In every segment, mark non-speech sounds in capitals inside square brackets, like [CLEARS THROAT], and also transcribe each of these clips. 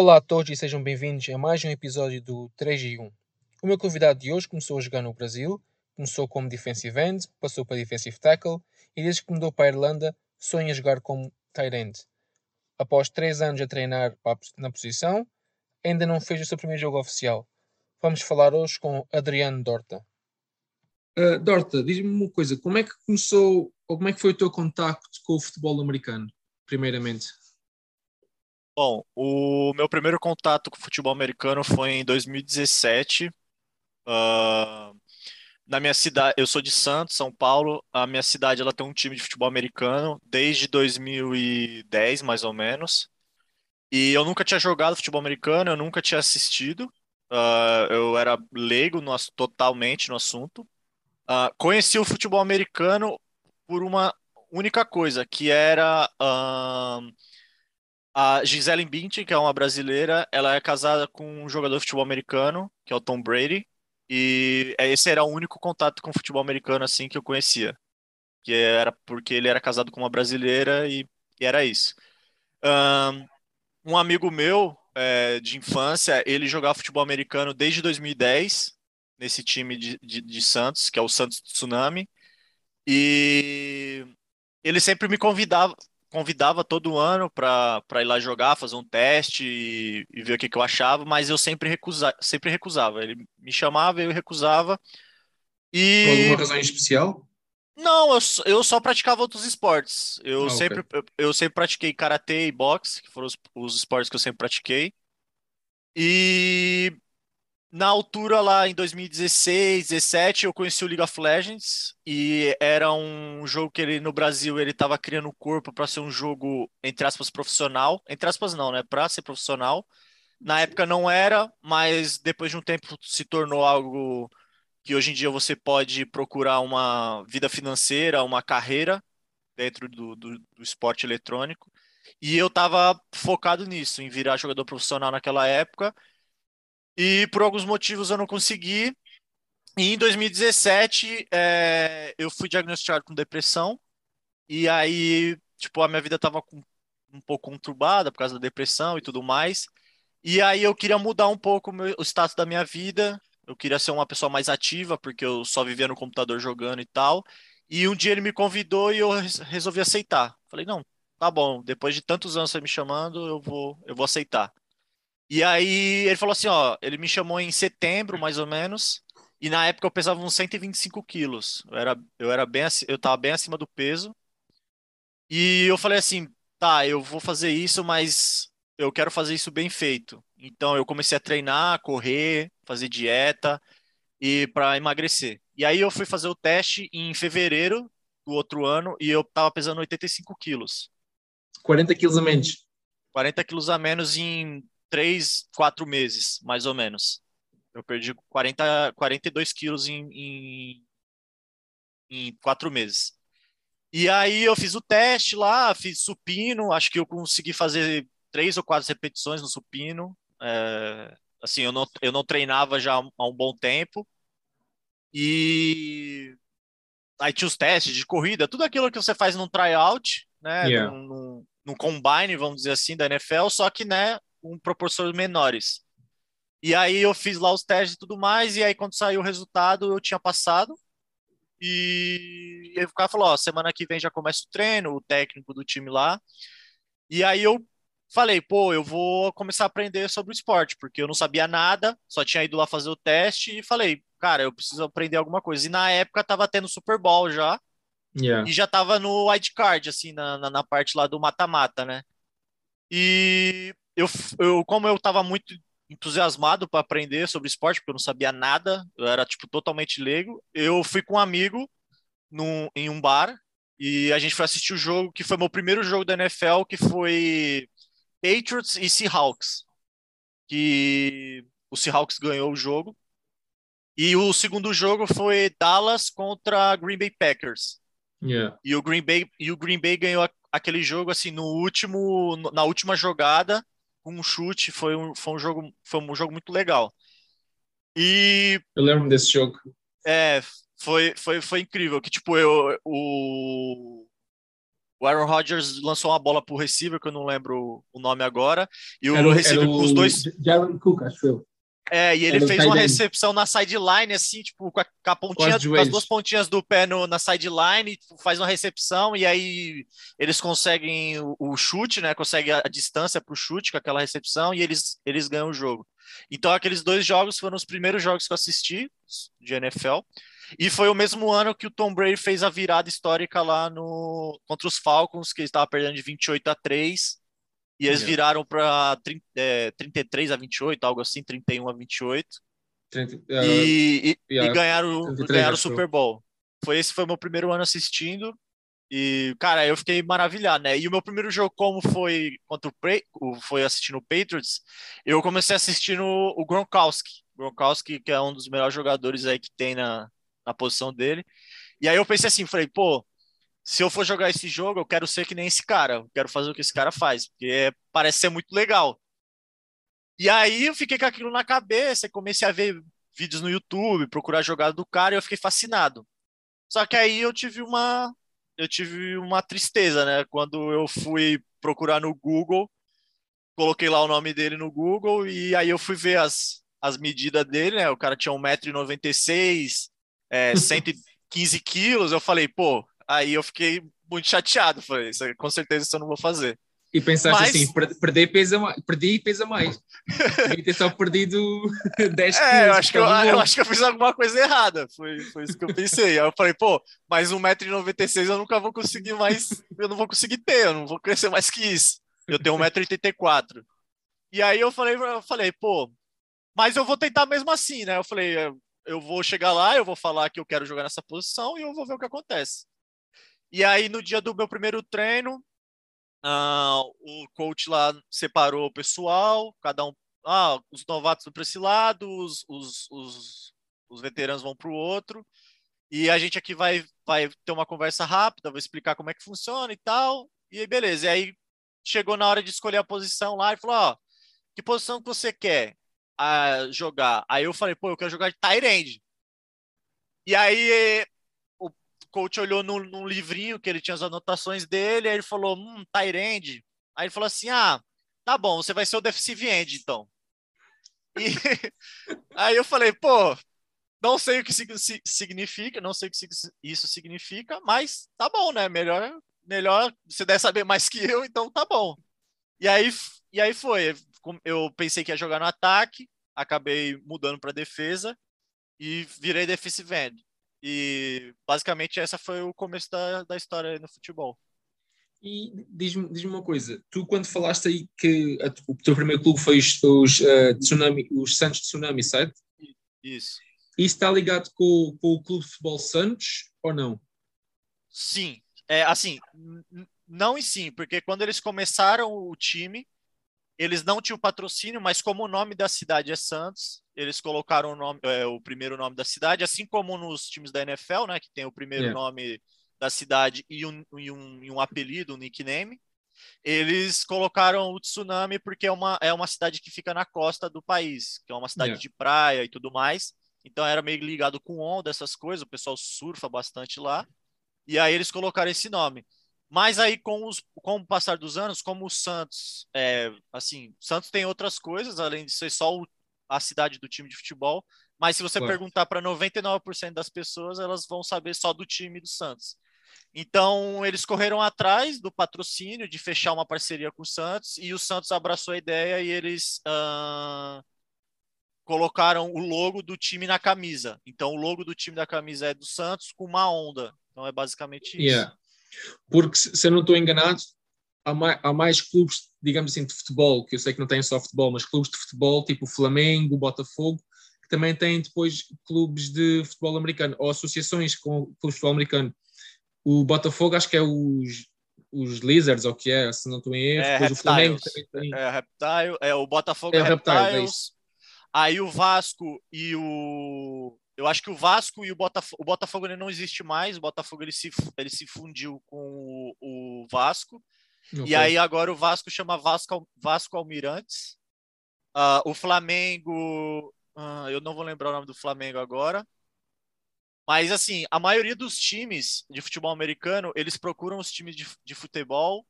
Olá a todos e sejam bem-vindos a mais um episódio do 3 e 1. O meu convidado de hoje começou a jogar no Brasil, começou como defensive end, passou para defensive tackle e desde que mudou para a Irlanda sonha jogar como tight end. Após 3 anos a treinar na posição, ainda não fez o seu primeiro jogo oficial. Vamos falar hoje com Adriano Dorta. Uh, Dorta, diz-me uma coisa, como é que começou, ou como é que foi o teu contacto com o futebol americano, primeiramente? Bom, o meu primeiro contato com o futebol americano foi em 2017. Uh, na minha cidade, eu sou de Santos, São Paulo. A minha cidade ela tem um time de futebol americano desde 2010, mais ou menos. E eu nunca tinha jogado futebol americano, eu nunca tinha assistido. Uh, eu era leigo no, totalmente no assunto. Uh, conheci o futebol americano por uma única coisa, que era a Gisele Bündchen, que é uma brasileira, ela é casada com um jogador de futebol americano, que é o Tom Brady, e esse era o único contato com o futebol americano assim que eu conhecia, que era porque ele era casado com uma brasileira e, e era isso. Um, um amigo meu é, de infância, ele jogava futebol americano desde 2010 nesse time de, de, de Santos, que é o Santos Tsunami, e ele sempre me convidava, convidava todo ano para ir lá jogar, fazer um teste e, e ver o que, que, eu achava, mas eu sempre, recusa, sempre recusava. Ele me chamava, eu recusava. E... Por alguma razão especial? Não, eu, eu só praticava outros esportes. Eu, ah, sempre, okay. eu, eu, sempre pratiquei karatê e boxe, que foram os, os esportes que eu sempre pratiquei. E na altura lá em 2016, 17, eu conheci o League of Legends e era um jogo que ele no Brasil ele estava criando o corpo para ser um jogo entre aspas profissional, entre aspas não, né, para ser profissional. Na época não era, mas depois de um tempo se tornou algo que hoje em dia você pode procurar uma vida financeira, uma carreira dentro do, do, do esporte eletrônico. E eu estava focado nisso, em virar jogador profissional naquela época e por alguns motivos eu não consegui. E em 2017 é, eu fui diagnosticado com depressão. E aí, tipo, a minha vida estava um pouco conturbada por causa da depressão e tudo mais. E aí eu queria mudar um pouco o, meu, o status da minha vida. Eu queria ser uma pessoa mais ativa, porque eu só vivia no computador jogando e tal. E um dia ele me convidou e eu resolvi aceitar. Falei, não, tá bom, depois de tantos anos você me chamando, eu vou, eu vou aceitar. E aí ele falou assim, ó, ele me chamou em setembro, mais ou menos, e na época eu pesava uns 125 quilos. Eu era, eu era bem, eu tava bem acima do peso. E eu falei assim, tá, eu vou fazer isso, mas eu quero fazer isso bem feito. Então eu comecei a treinar, correr, fazer dieta e para emagrecer. E aí eu fui fazer o teste em fevereiro do outro ano e eu tava pesando 85 quilos. 40 quilos a menos. 40 quilos a menos em três, quatro meses, mais ou menos. Eu perdi 40, 42 quilos em, em, em quatro meses. E aí eu fiz o teste lá, fiz supino, acho que eu consegui fazer três ou quatro repetições no supino. É, assim, eu não, eu não treinava já há um bom tempo. E aí tinha os testes de corrida, tudo aquilo que você faz num tryout, né? Yeah. Num, num, num combine, vamos dizer assim, da NFL, só que, né, com proporções menores. E aí eu fiz lá os testes e tudo mais, e aí quando saiu o resultado eu tinha passado. E, e aí o cara falou: Ó, semana que vem já começa o treino, o técnico do time lá. E aí eu falei: pô, eu vou começar a aprender sobre o esporte, porque eu não sabia nada, só tinha ido lá fazer o teste e falei: cara, eu preciso aprender alguma coisa. E na época tava tendo Super Bowl já. Yeah. E já tava no wildcard, assim, na, na, na parte lá do mata-mata, né? E eu, eu como eu estava muito entusiasmado para aprender sobre esporte, porque eu não sabia nada, eu era tipo totalmente leigo. Eu fui com um amigo num, em um bar e a gente foi assistir o jogo que foi meu primeiro jogo da NFL, que foi Patriots e Seahawks. Que o Seahawks ganhou o jogo. E o segundo jogo foi Dallas contra Green Bay Packers. Yeah. E o Green Bay e o Green Bay ganhou aquele jogo assim no último na última jogada um chute, foi um, foi um jogo foi um jogo muito legal. E eu lembro desse jogo. É, foi foi foi incrível que tipo eu o o Aaron Rodgers lançou uma bola pro receiver, que eu não lembro o nome agora, e o Era o- receiver era com os o dois. Jaron Cook, acho eu. É, e ele o fez uma recepção na sideline, assim, tipo, com a, com a pontinha, as com as duas pontinhas do pé no, na sideline, tipo, faz uma recepção, e aí eles conseguem o, o chute, né? Conseguem a, a distância pro chute com aquela recepção, e eles, eles ganham o jogo. Então, aqueles dois jogos foram os primeiros jogos que eu assisti de NFL. E foi o mesmo ano que o Tom Brady fez a virada histórica lá no contra os Falcons, que eles estavam perdendo de 28 a 3. E eles viraram para é, 33 a 28, algo assim, 31 a 28. Trinta- E, ah, e- e yeah, ganharam, 33, ganharam o. Super Bowl. Foi esse foi meu primeiro ano assistindo. E, cara, eu fiquei maravilhado, né? E o meu primeiro jogo, como foi contra o- foi assistindo o Patriots, eu comecei assistindo o Gronkowski. Gronkowski, que é um dos melhores jogadores aí que tem na, na posição dele. E aí eu pensei assim, falei, pô, se eu for jogar esse jogo, eu quero ser que nem esse cara. Eu quero fazer o que esse cara faz, porque é- parece ser muito legal. E aí eu fiquei com aquilo na cabeça, e comecei a ver vídeos no YouTube, procurar a jogada do cara, e eu fiquei fascinado. Só que aí eu tive uma eu tive uma tristeza, né? Quando eu fui procurar no Google, coloquei lá o nome dele no Google e aí eu fui ver as, as medidas dele, né? O cara tinha 1,96m, é, [LAUGHS] 115 quilos. Eu falei, pô, aí eu fiquei muito chateado. Falei, isso com certeza isso eu não vou fazer. E pensaste Mas- assim, per- perder pesa mais, perdi e pesa mais. Podia ter só perdido [LAUGHS] 10 É, eu quilos, acho, que eu, estava [LAUGHS] eu acho que eu fiz alguma coisa errada. Foi, foi isso que eu pensei. Aí eu falei, pô, mas 1,96m eu nunca vou conseguir mais. Eu não vou conseguir ter, eu não vou crescer mais que isso. Eu tenho 1,84m. E aí eu falei, eu falei, pô, mas eu vou tentar mesmo assim, né? Eu falei, eu- eu vou chegar lá, eu vou falar que eu quero jogar nessa posição e eu vou ver o que acontece. E aí, no dia do meu primeiro treino, ah, o coach lá separou o pessoal, cada um ah, os novatos vão para esse lado, os, os, os, os veteranos vão para o outro. E a gente aqui vai, vai ter uma conversa rápida, vou explicar como é que funciona e tal. E aí, beleza. E aí chegou na hora de escolher a posição lá e falou: Ó, que posição que você quer ah, jogar? Aí eu falei: pô, eu quero jogar de end. E aí coach olhou no, num livrinho que ele tinha as anotações dele, aí ele falou: hum, end. Aí ele falou assim: ah, tá bom, você vai ser o defensive end, então. E [LAUGHS] aí eu falei, pô, não sei o que sig- si- significa, não sei o que isso significa, mas tá bom, né? Melhor, melhor, você deve saber mais que eu, então tá bom. E aí, e aí foi, eu pensei que ia jogar no ataque, acabei mudando para defesa e virei defensive end. E basicamente essa foi o começo da, da história no futebol. E diz-me diz uma coisa, tu quando falaste aí que a- o teu primeiro clube foi os, os, eh, Tsunami, os Santos Tsunami, certo? Isso. Isso está ligado com, com o Clube de Futebol Santos ou não? Sim, é assim, não e sim, porque quando eles começaram o time, eles não tinham patrocínio, mas como o nome da cidade é Santos, eles colocaram o, nome, é, o primeiro nome da cidade, assim como nos times da NFL, né, que tem o primeiro Yeah. nome da cidade e um, e um, e um apelido, um nickname. Eles colocaram o Tsunami porque é uma, é uma cidade que fica na costa do país, que é uma cidade Yeah. de praia e tudo mais. Então era meio ligado com onda, essas coisas, o pessoal surfa bastante lá. E aí eles colocaram esse nome. Mas aí, com, os, com o passar dos anos, como o Santos, é, assim, Santos tem outras coisas, além de ser só o- a cidade do time de futebol. Mas se você perguntar para 99% das pessoas, elas vão saber só do time do Santos. Então, eles correram atrás do patrocínio, de fechar uma parceria com o Santos, e o Santos abraçou a ideia e eles ah, colocaram o logo do time na camisa. Então, o logo do time da camisa é do Santos com uma onda. Então, é basicamente isso. Yeah. Porque, se eu não estou enganado, há mais, há mais clubes, digamos assim, de futebol, que eu sei que não têm só futebol, mas clubes de futebol, tipo o Flamengo, o Botafogo, que também têm depois clubes de futebol americano, ou associações com clubes de futebol americano. O Botafogo acho que é os, os Lizards, ou o que é, se não estou em erro. É, depois o Flamengo Reptiles. também tem. É, Reptile, é o Botafogo É é, o Reptiles, é Reptiles. isso. Aí o Vasco e o. Eu acho que o Vasco e o Botafogo. O Botafogo ele não existe mais. O Botafogo ele se, ele se fundiu com o, o Vasco. E aí agora o Vasco chama Vasco, Vasco Almirantes. Ah, o Flamengo. ah, eu não vou lembrar o nome do Flamengo agora. Mas, assim, a maioria dos times de futebol americano, eles procuram os times de, de futebol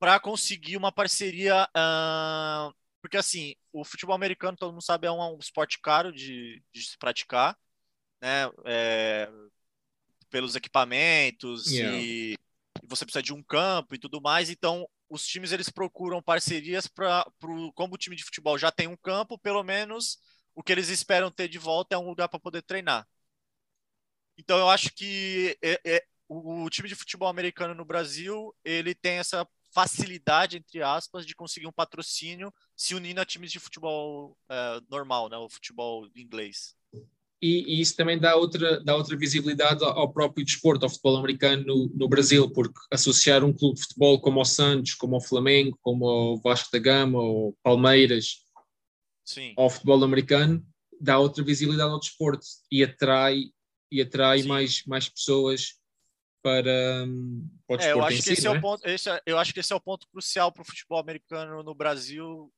para conseguir uma parceria. Uh, porque, assim, o futebol americano, todo mundo sabe, é um, um esporte caro de, de se praticar, né? É, pelos equipamentos yeah. e você precisa de um campo e tudo mais. Então, os times eles procuram parcerias para, como o time de futebol já tem um campo, pelo menos o que eles esperam ter de volta é um lugar para poder treinar. Então, eu acho que é, é, o, o time de futebol americano no Brasil ele tem essa facilidade, entre aspas, de conseguir um patrocínio se unindo a times de futebol é, normal, né, o futebol inglês. E, e, isso também dá outra, dá outra visibilidade ao próprio desporto, ao futebol americano no, no, Brasil, porque associar um clube de futebol como o Santos, como o Flamengo, como o Vasco da Gama, ou Palmeiras, Sim. ao futebol americano, dá outra visibilidade ao desporto e atrai, e atrai mais, mais pessoas para, para o desporto é, eu acho si, é é? ponto, esse, é, eu acho que esse é o ponto crucial para o futebol americano no Brasil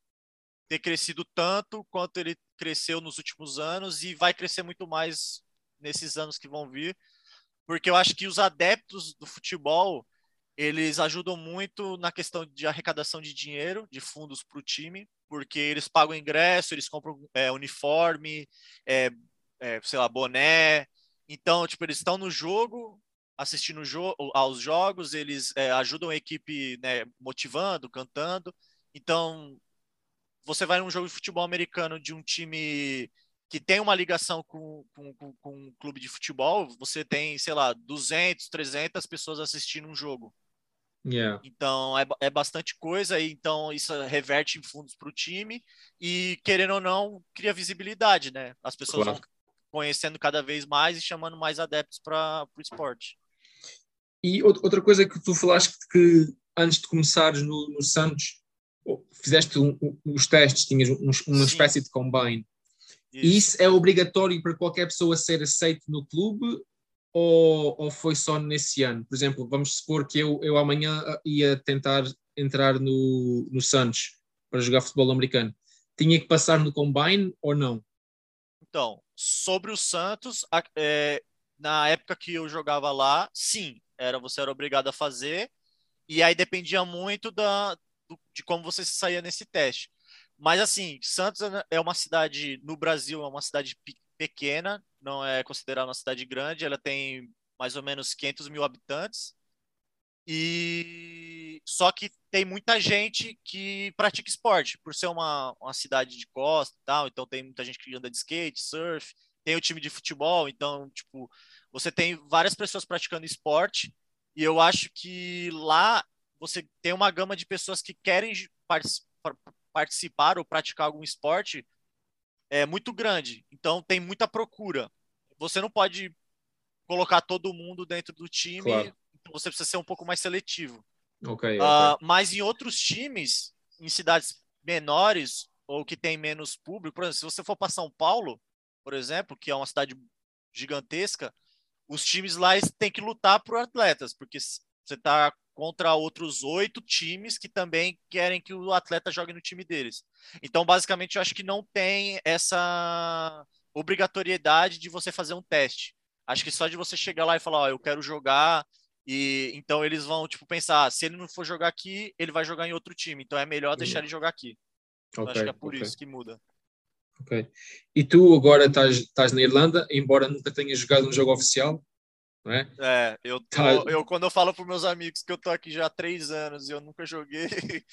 ter crescido tanto quanto ele cresceu nos últimos anos e vai crescer muito mais nesses anos que vão vir, porque eu acho que os adeptos do futebol eles ajudam muito na questão de arrecadação de dinheiro, de fundos para o time, porque eles pagam ingresso, eles compram é, uniforme, é, é, sei lá, boné. Então, tipo, eles estão no jogo, assistindo jo aos jogos, eles é, ajudam a equipe né, motivando, cantando. Então, você vai num jogo de futebol americano de um time que tem uma ligação com, com, com, com um clube de futebol, você tem, sei lá, 200, 300 pessoas assistindo um jogo. Yeah. Então é, é bastante coisa, e então isso reverte em fundos para o time e, querendo ou não, cria visibilidade, né? As pessoas claro. vão conhecendo cada vez mais e chamando mais adeptos para o esporte. E outra coisa que tu falaste que antes de começares no, no Santos, fizeste um, um, os testes, tinhas um, uma espécie de combine. Isso. E isso é obrigatório para qualquer pessoa ser aceito no clube ou, ou foi só nesse ano? Por exemplo, vamos supor que eu, eu amanhã ah, ia tentar entrar no, no Santos para jogar futebol americano. Tinha que passar no combine ou não? Então, sobre o Santos, é, na época que eu jogava lá, sim, era você era obrigado a fazer. E aí dependia muito da, de como você saía nesse teste. Mas assim, Santos é uma cidade no Brasil, é uma cidade pequena, não é considerada uma cidade grande, ela tem mais ou menos 500 mil habitantes. E só que tem muita gente que pratica esporte, por ser uma, uma cidade de costa e tal, então tem muita gente que anda de skate, surf, tem o time de futebol, então, tipo, você tem várias pessoas praticando esporte, e eu acho que lá você tem uma gama de pessoas que querem participar ou praticar algum esporte é muito grande. Então tem muita procura. Você não pode colocar todo mundo dentro do time, claro. então você precisa ser um pouco mais seletivo. Okay, uh, okay. Mas em outros times, em cidades menores ou que tem menos público, por exemplo, se você for para São Paulo, por exemplo, que é uma cidade gigantesca, os times lá têm que lutar por atletas, porque você está contra outros oito times que também querem que o atleta jogue no time deles. Então, basicamente, eu acho que não tem essa obrigatoriedade de você fazer um teste. Acho que só de você chegar lá e falar, ó, oh, eu quero jogar, e então eles vão tipo pensar, ah, se ele não for jogar aqui, ele vai jogar em outro time. Então é melhor deixar ele jogar aqui. Então, okay, acho que é por okay. isso que muda. Ok. E tu agora estás na Irlanda, embora nunca tenhas jogado um jogo oficial, é? é, eu, tô, tá. eu quando eu falo para meus amigos que eu tô aqui já há três anos e eu nunca joguei, [LAUGHS]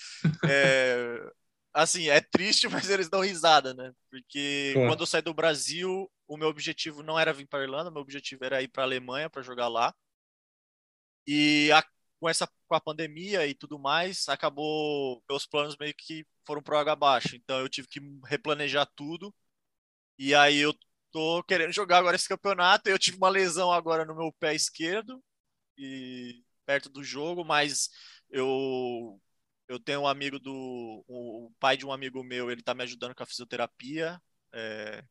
é, assim, é triste, [LAUGHS] mas eles dão risada, né? Porque claro. quando eu saí do Brasil, o meu objetivo não era vir para Irlanda, meu objetivo era ir para Alemanha para jogar lá. E a, com essa com a pandemia e tudo mais, acabou meus planos meio que foram pro água abaixo. Então eu tive que replanejar tudo. E aí eu tô querendo jogar agora esse campeonato. Eu tive uma lesão agora no meu pé esquerdo e perto do jogo, mas eu eu tenho um amigo do o pai de um amigo meu, ele tá me ajudando com a fisioterapia. É,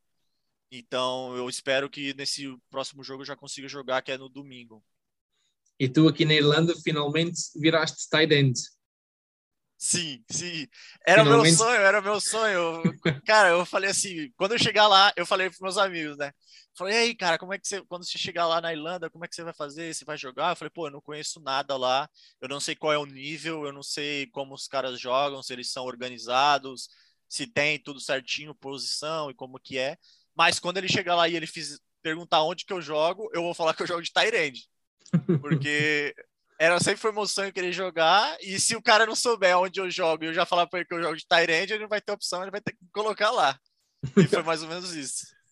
então eu espero que nesse próximo jogo eu já consiga jogar, que é no domingo. E tu aqui na Irlanda finalmente viraste tight end. Sim, sim. Era Finalmente... meu sonho, era meu sonho. Cara, eu falei assim, quando eu chegar lá, eu falei para meus amigos, né? Falei, e aí, cara, como é que você, quando você chegar lá na Irlanda, como é que você vai fazer? Você vai jogar? Eu falei, pô, eu não conheço nada lá, eu não sei qual é o nível, eu não sei como os caras jogam, se eles são organizados, se tem tudo certinho, posição e como que é. Mas quando ele chegar lá e ele fiz, perguntar onde que eu jogo, eu vou falar que eu jogo de Tyrande. [LAUGHS] Porque era sempre foi meu sonho querer jogar. E se o cara não souber onde eu jogo e eu já falar para ele que eu jogo de Tyrande, ele não vai ter opção, ele vai ter que colocar lá. E foi mais ou menos isso. [LAUGHS]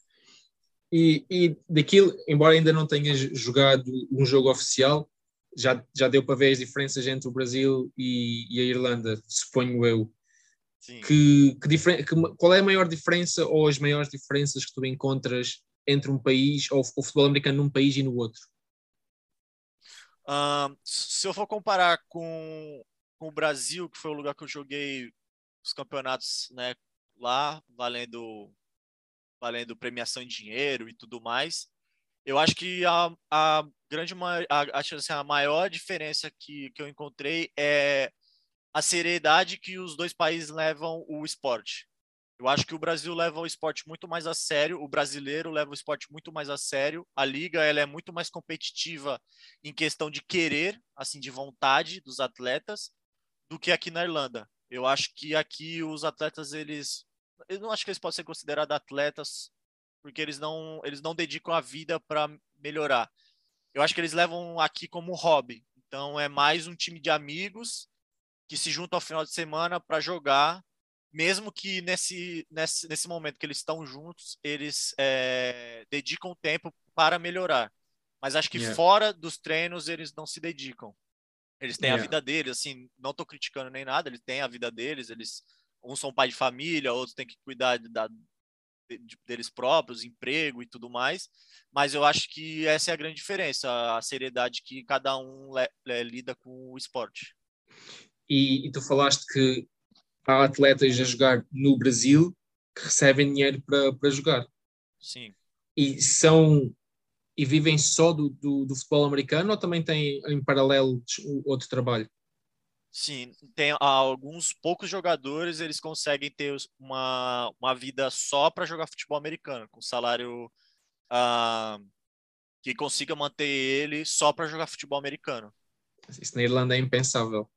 E, e daquilo, embora ainda não tenhas jogado um jogo oficial, já, já deu para ver as diferenças entre o Brasil e, e a Irlanda, suponho eu. Sim. Que, que, que, qual é a maior diferença ou as maiores diferenças que tu encontras entre um país ou o futebol americano num país e no outro? Se eu for comparar com, com o Brasil, que foi o lugar que eu joguei os campeonatos né, lá, valendo, valendo premiação em dinheiro e tudo mais, eu acho que a, a grande a, assim, a maior diferença que, que eu encontrei é a seriedade que os dois países levam o esporte. Eu acho que o Brasil leva o esporte muito mais a sério, o brasileiro leva o esporte muito mais a sério. A liga ela é muito mais competitiva em questão de querer, assim, de vontade dos atletas, do que aqui na Irlanda. Eu acho que aqui os atletas eles, eu não acho que eles podem ser considerados atletas porque eles não eles não dedicam a vida para melhorar. Eu acho que eles levam aqui como hobby. Então é mais um time de amigos que se juntam ao final de semana para jogar mesmo que nesse, nesse, nesse momento que eles estão juntos, eles é, dedicam tempo para melhorar. Mas acho que yeah. fora dos treinos eles não se dedicam. Eles têm yeah. a vida deles, assim, não estou criticando nem nada, eles têm a vida deles, eles uns são pai de família, outros têm que cuidar da, de, deles próprios, emprego e tudo mais. Mas eu acho que essa é a grande diferença, a seriedade que cada um le, le, lida com o esporte. E, e tu falaste que há atletas a jogar no Brasil que recebem dinheiro para, para jogar. Sim. E são e vivem só do, do, do, futebol americano ou também têm em paralelo outro trabalho? Sim, tem alguns poucos jogadores, eles conseguem ter uma, uma vida só para jogar futebol americano, com salário uh, que consiga manter ele só para jogar futebol americano. Isso na Irlanda é impensável.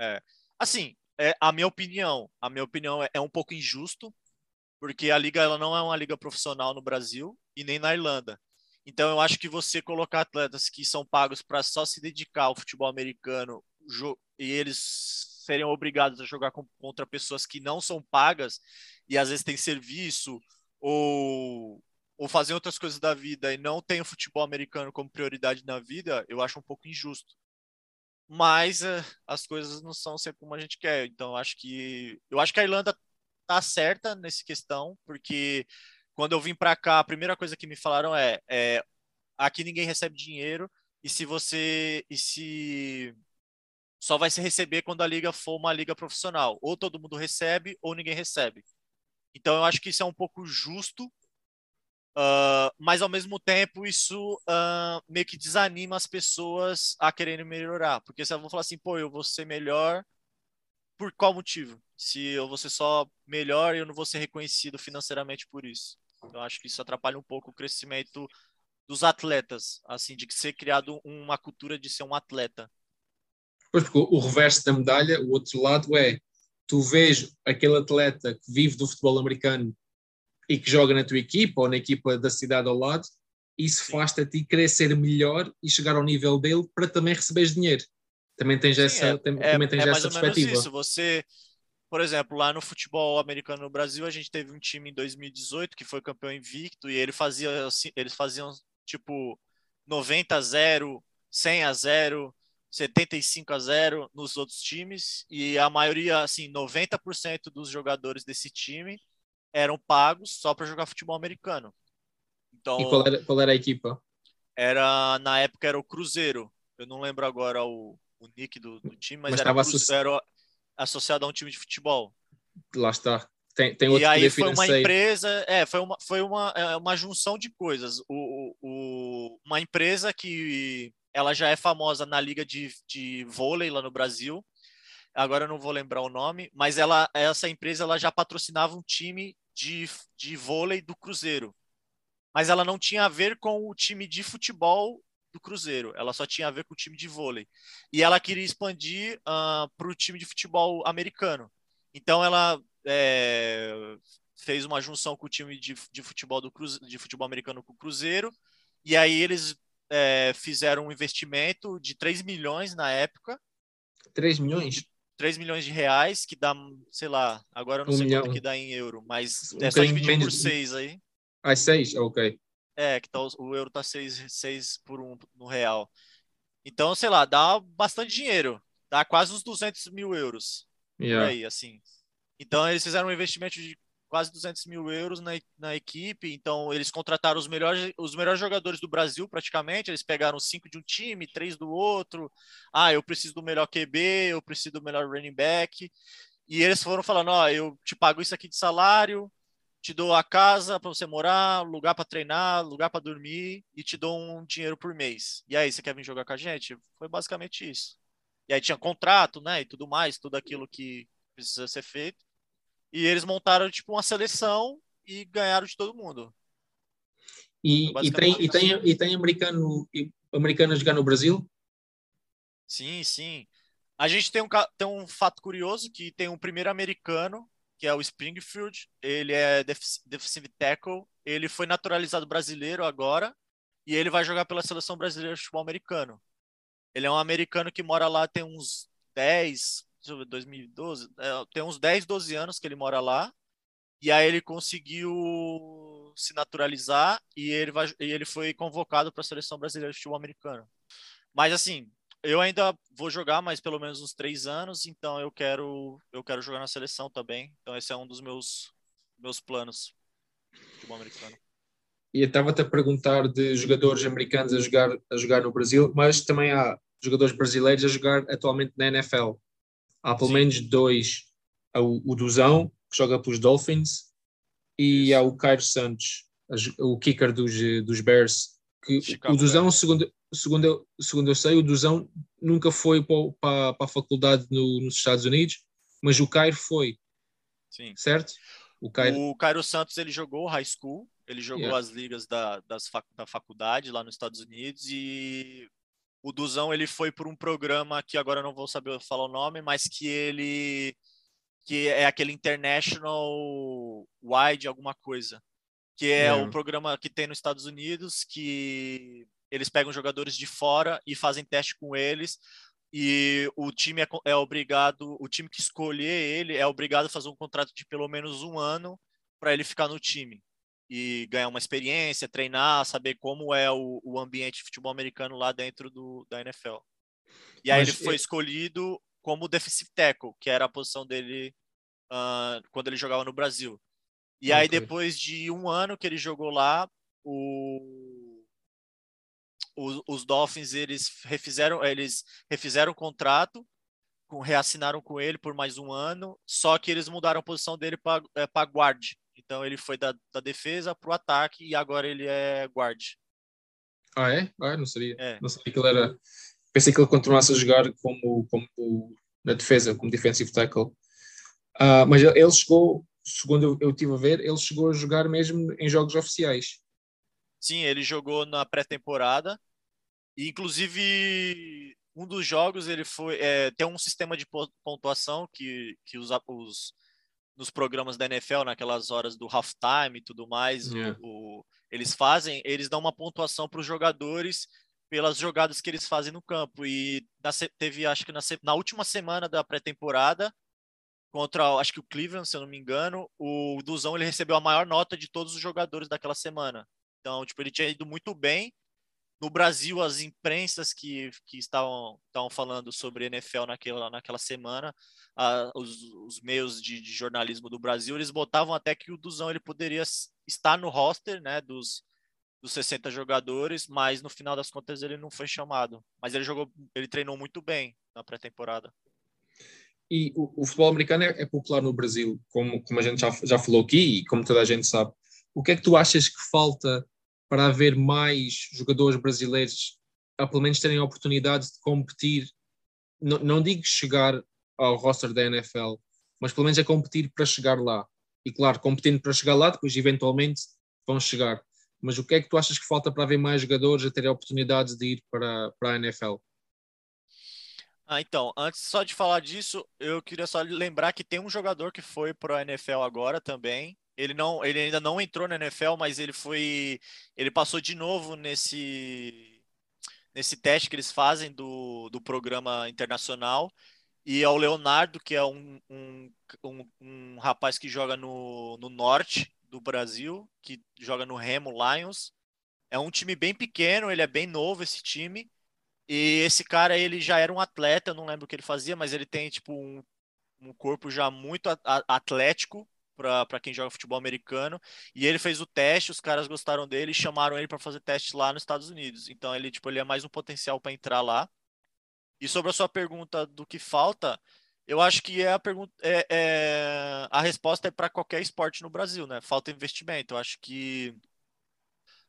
É. Assim, é, a minha opinião, a minha opinião é, é, um pouco injusto, porque a liga ela não é uma liga profissional no Brasil e nem na Irlanda. Então eu acho que você colocar atletas que são pagos para só se dedicar ao futebol americano e eles serem obrigados a jogar contra pessoas que não são pagas e às vezes têm serviço ou ou fazer outras coisas da vida e não tem o futebol americano como prioridade na vida, eu acho um pouco injusto mas uh, as coisas não são sempre como a gente quer. Então, acho que eu acho que a Irlanda tá certa nessa questão, porque quando eu vim para cá, a primeira coisa que me falaram é, é, aqui ninguém recebe dinheiro e se você e se só vai se receber quando a liga for uma liga profissional, ou todo mundo recebe ou ninguém recebe. Então, eu acho que isso é um pouco justo Uh, mas ao mesmo tempo isso uh, meio que desanima as pessoas a quererem melhorar, porque se eu vou falar assim, pô, eu vou ser melhor, por qual motivo? Se eu vou ser só melhor, eu não vou ser reconhecido financeiramente por isso. Então acho que isso atrapalha um pouco o crescimento dos atletas, assim, de ser criado uma cultura de ser um atleta. Pois, porque o reverso da medalha, o outro lado é, tu vês aquele atleta que vive do futebol americano e que joga na tua equipa ou na equipa da cidade ao lado, isso faz-te a ti querer ser melhor e chegar ao nível dele para também receberes dinheiro. Também tens Sim, essa, é, também tens é, essa perspectiva. Isso. Você, por exemplo, lá no futebol americano no Brasil, a gente teve um time em 2018 que foi campeão invicto e ele fazia, assim, eles faziam tipo 90 a 0, 100 a 0, 75 a 0 nos outros times e a maioria, assim, 90% dos jogadores desse time eram pagos só para jogar futebol americano. Então, e qual era, qual era a equipa? Era, na época era o Cruzeiro. Eu não lembro agora o, o nick do, do time, mas, mas era, associ... era associado a um time de futebol. Lá está. Tem, tem outro e aí foi uma empresa, é, foi uma, foi uma, é, uma junção de coisas. O, o, uma empresa que ela já é famosa na liga de, de vôlei lá no Brasil, agora eu não vou lembrar o nome, mas ela, essa empresa ela já patrocinava um time de, de vôlei do Cruzeiro. Mas ela não tinha a ver com o time de futebol do Cruzeiro, ela só tinha a ver com o time de vôlei. E ela queria expandir uh, ah, para o time de futebol americano. Então ela é, fez uma junção com o time de, de futebol do Cruze, de futebol americano com o Cruzeiro, e aí eles é, fizeram um investimento de 3 milhões na época. 3 milhões? 3 milhões de reais, que dá, sei lá, agora eu não um sei milhão. quanto que dá em euro, mas um é só dividir por 6 aí. Ah, 6? Ok. É, que tá, o euro tá 6, 6 por 1 no real. Então, sei lá, dá bastante dinheiro. Dá quase uns 200 mil euros. Yeah. Aí, assim. Então, eles fizeram um investimento de quase 200 mil euros na, na equipe. Então, eles contrataram os melhores, os melhores jogadores do Brasil, praticamente. Eles pegaram cinco de um time, três do outro. Ah, eu preciso do melhor QB, eu preciso do melhor running back. E eles foram falando: Ó, eu te pago isso aqui de salário, te dou a casa para você morar, lugar para treinar, lugar para dormir e te dou um dinheiro por mês. E aí, você quer vir jogar com a gente? Foi basicamente isso. E aí tinha contrato, né, e tudo mais, tudo aquilo que precisa ser feito. E eles montaram tipo uma seleção e ganharam de todo mundo. E, e tem, e, tem, e tem americano, americano jogando no Brasil? Sim, sim. A gente tem um, tem um fato curioso que tem um primeiro americano, que é o Springfield. Ele é defensive tackle. Ele foi naturalizado brasileiro agora e ele vai jogar pela seleção brasileira de futebol americano. Ele é um americano que mora lá tem uns 10, 2012, é, tem uns 10, 12 anos que ele mora lá. E aí ele conseguiu se naturalizar e ele, vai, e ele foi convocado para a seleção brasileira de futebol americano. Mas assim, eu ainda vou jogar mais pelo menos uns três anos, então eu quero eu quero jogar na seleção também. Então esse é um dos meus meus planos futebol americano. E estava-te a perguntar de jogadores americanos a jogar a jogar no Brasil, mas também há jogadores brasileiros a jogar atualmente na NFL. Há pelo Sim. menos dois. Há o, o Duzão, que joga para os Dolphins, e há o Cairo Santos, o kicker dos, dos Bears. Que Chicago o Duzão, segundo, segundo, eu, segundo eu sei, o Duzão nunca foi para, para a faculdade no, nos Estados Unidos, mas o Cairo foi. Sim. Certo? O Cairo... o Cairo Santos ele jogou high school, ele jogou yeah. as ligas da, das, da faculdade lá nos Estados Unidos e o Duzão ele foi por um programa que agora não vou saber falar o nome, mas que ele que é aquele International Wide alguma coisa, que é o programa que tem nos Estados Unidos que eles pegam jogadores de fora e fazem teste com eles e o time é, é obrigado, o time que escolher ele é obrigado a fazer um contrato de pelo menos um ano para ele ficar no time e ganhar uma experiência, treinar, saber como é o, o ambiente de futebol americano lá dentro do, da NFL. E aí Mas ele foi escolhido como defensive tackle, que era a posição dele uh, quando ele jogava no Brasil. E okay. aí depois de um ano que ele jogou lá, o, o, os Dolphins eles refizeram, eles refizeram o contrato, reassinaram com ele por mais um ano, só que eles mudaram a posição dele para é, guard. Então ele foi da, da defesa para o ataque e agora ele é guard. Ah, é? Ah, não sabia. É. Não sabia que ele era. Pensei que ele continuasse a jogar como, como na defesa, como defensive tackle. Uh, mas ele chegou, segundo eu, estive a ver, ele chegou a jogar mesmo em jogos oficiais. Sim, ele jogou na pré-temporada. E, inclusive, um dos jogos ele foi. É, tem um sistema de pontuação que, que os, os nos programas da NFL, naquelas horas do halftime e tudo mais, yeah. o, o, eles fazem, eles dão uma pontuação para os jogadores pelas jogadas que eles fazem no campo. E na, teve, acho que na, na última semana da pré-temporada, contra, acho que o Cleveland, se eu não me engano, o Duzão ele recebeu a maior nota de todos os jogadores daquela semana. Então, tipo, ele tinha ido muito bem no Brasil, as imprensas que, que estavam, estavam falando sobre NFL naquela, naquela semana, a, os, os, meios de, de, jornalismo do Brasil, eles botavam até que o Duzão ele poderia estar no roster né, dos, dos 60 jogadores, mas no final das contas ele não foi chamado. Mas ele jogou, ele treinou muito bem na pré-temporada. E o, o, futebol americano é, é, popular no Brasil, como, como a gente já, já falou aqui e como toda a gente sabe. O que é que tu achas que falta para haver mais jogadores brasileiros a pelo menos terem a oportunidade de competir, não, não digo chegar ao roster da NFL, mas pelo menos é competir para chegar lá. E claro, competindo para chegar lá, depois eventualmente vão chegar. Mas o que é que tu achas que falta para haver mais jogadores a terem oportunidades de ir para, para a NFL? Ah, então, antes só de falar disso, eu queria só lembrar que tem um jogador que foi para a NFL agora também. Ele não, ele ainda não entrou na NFL, mas ele foi, ele passou de novo nesse nesse teste que eles fazem do, do programa internacional. E é o Leonardo, que é um, um, um, um rapaz que joga no, no norte do Brasil, que joga no Remo Lions. É um time bem pequeno, ele é bem novo esse time. E esse cara, ele já era um atleta, não lembro o que ele fazia, mas ele tem tipo um, um corpo já muito atlético para quem joga futebol americano. E ele fez o teste, os caras gostaram dele chamaram ele para fazer teste lá nos Estados Unidos. Então ele tipo ele é mais um potencial para entrar lá. E sobre a sua pergunta do que falta, eu acho que é a pergunta é, é a resposta é para qualquer esporte no Brasil, né? Falta investimento. Eu acho que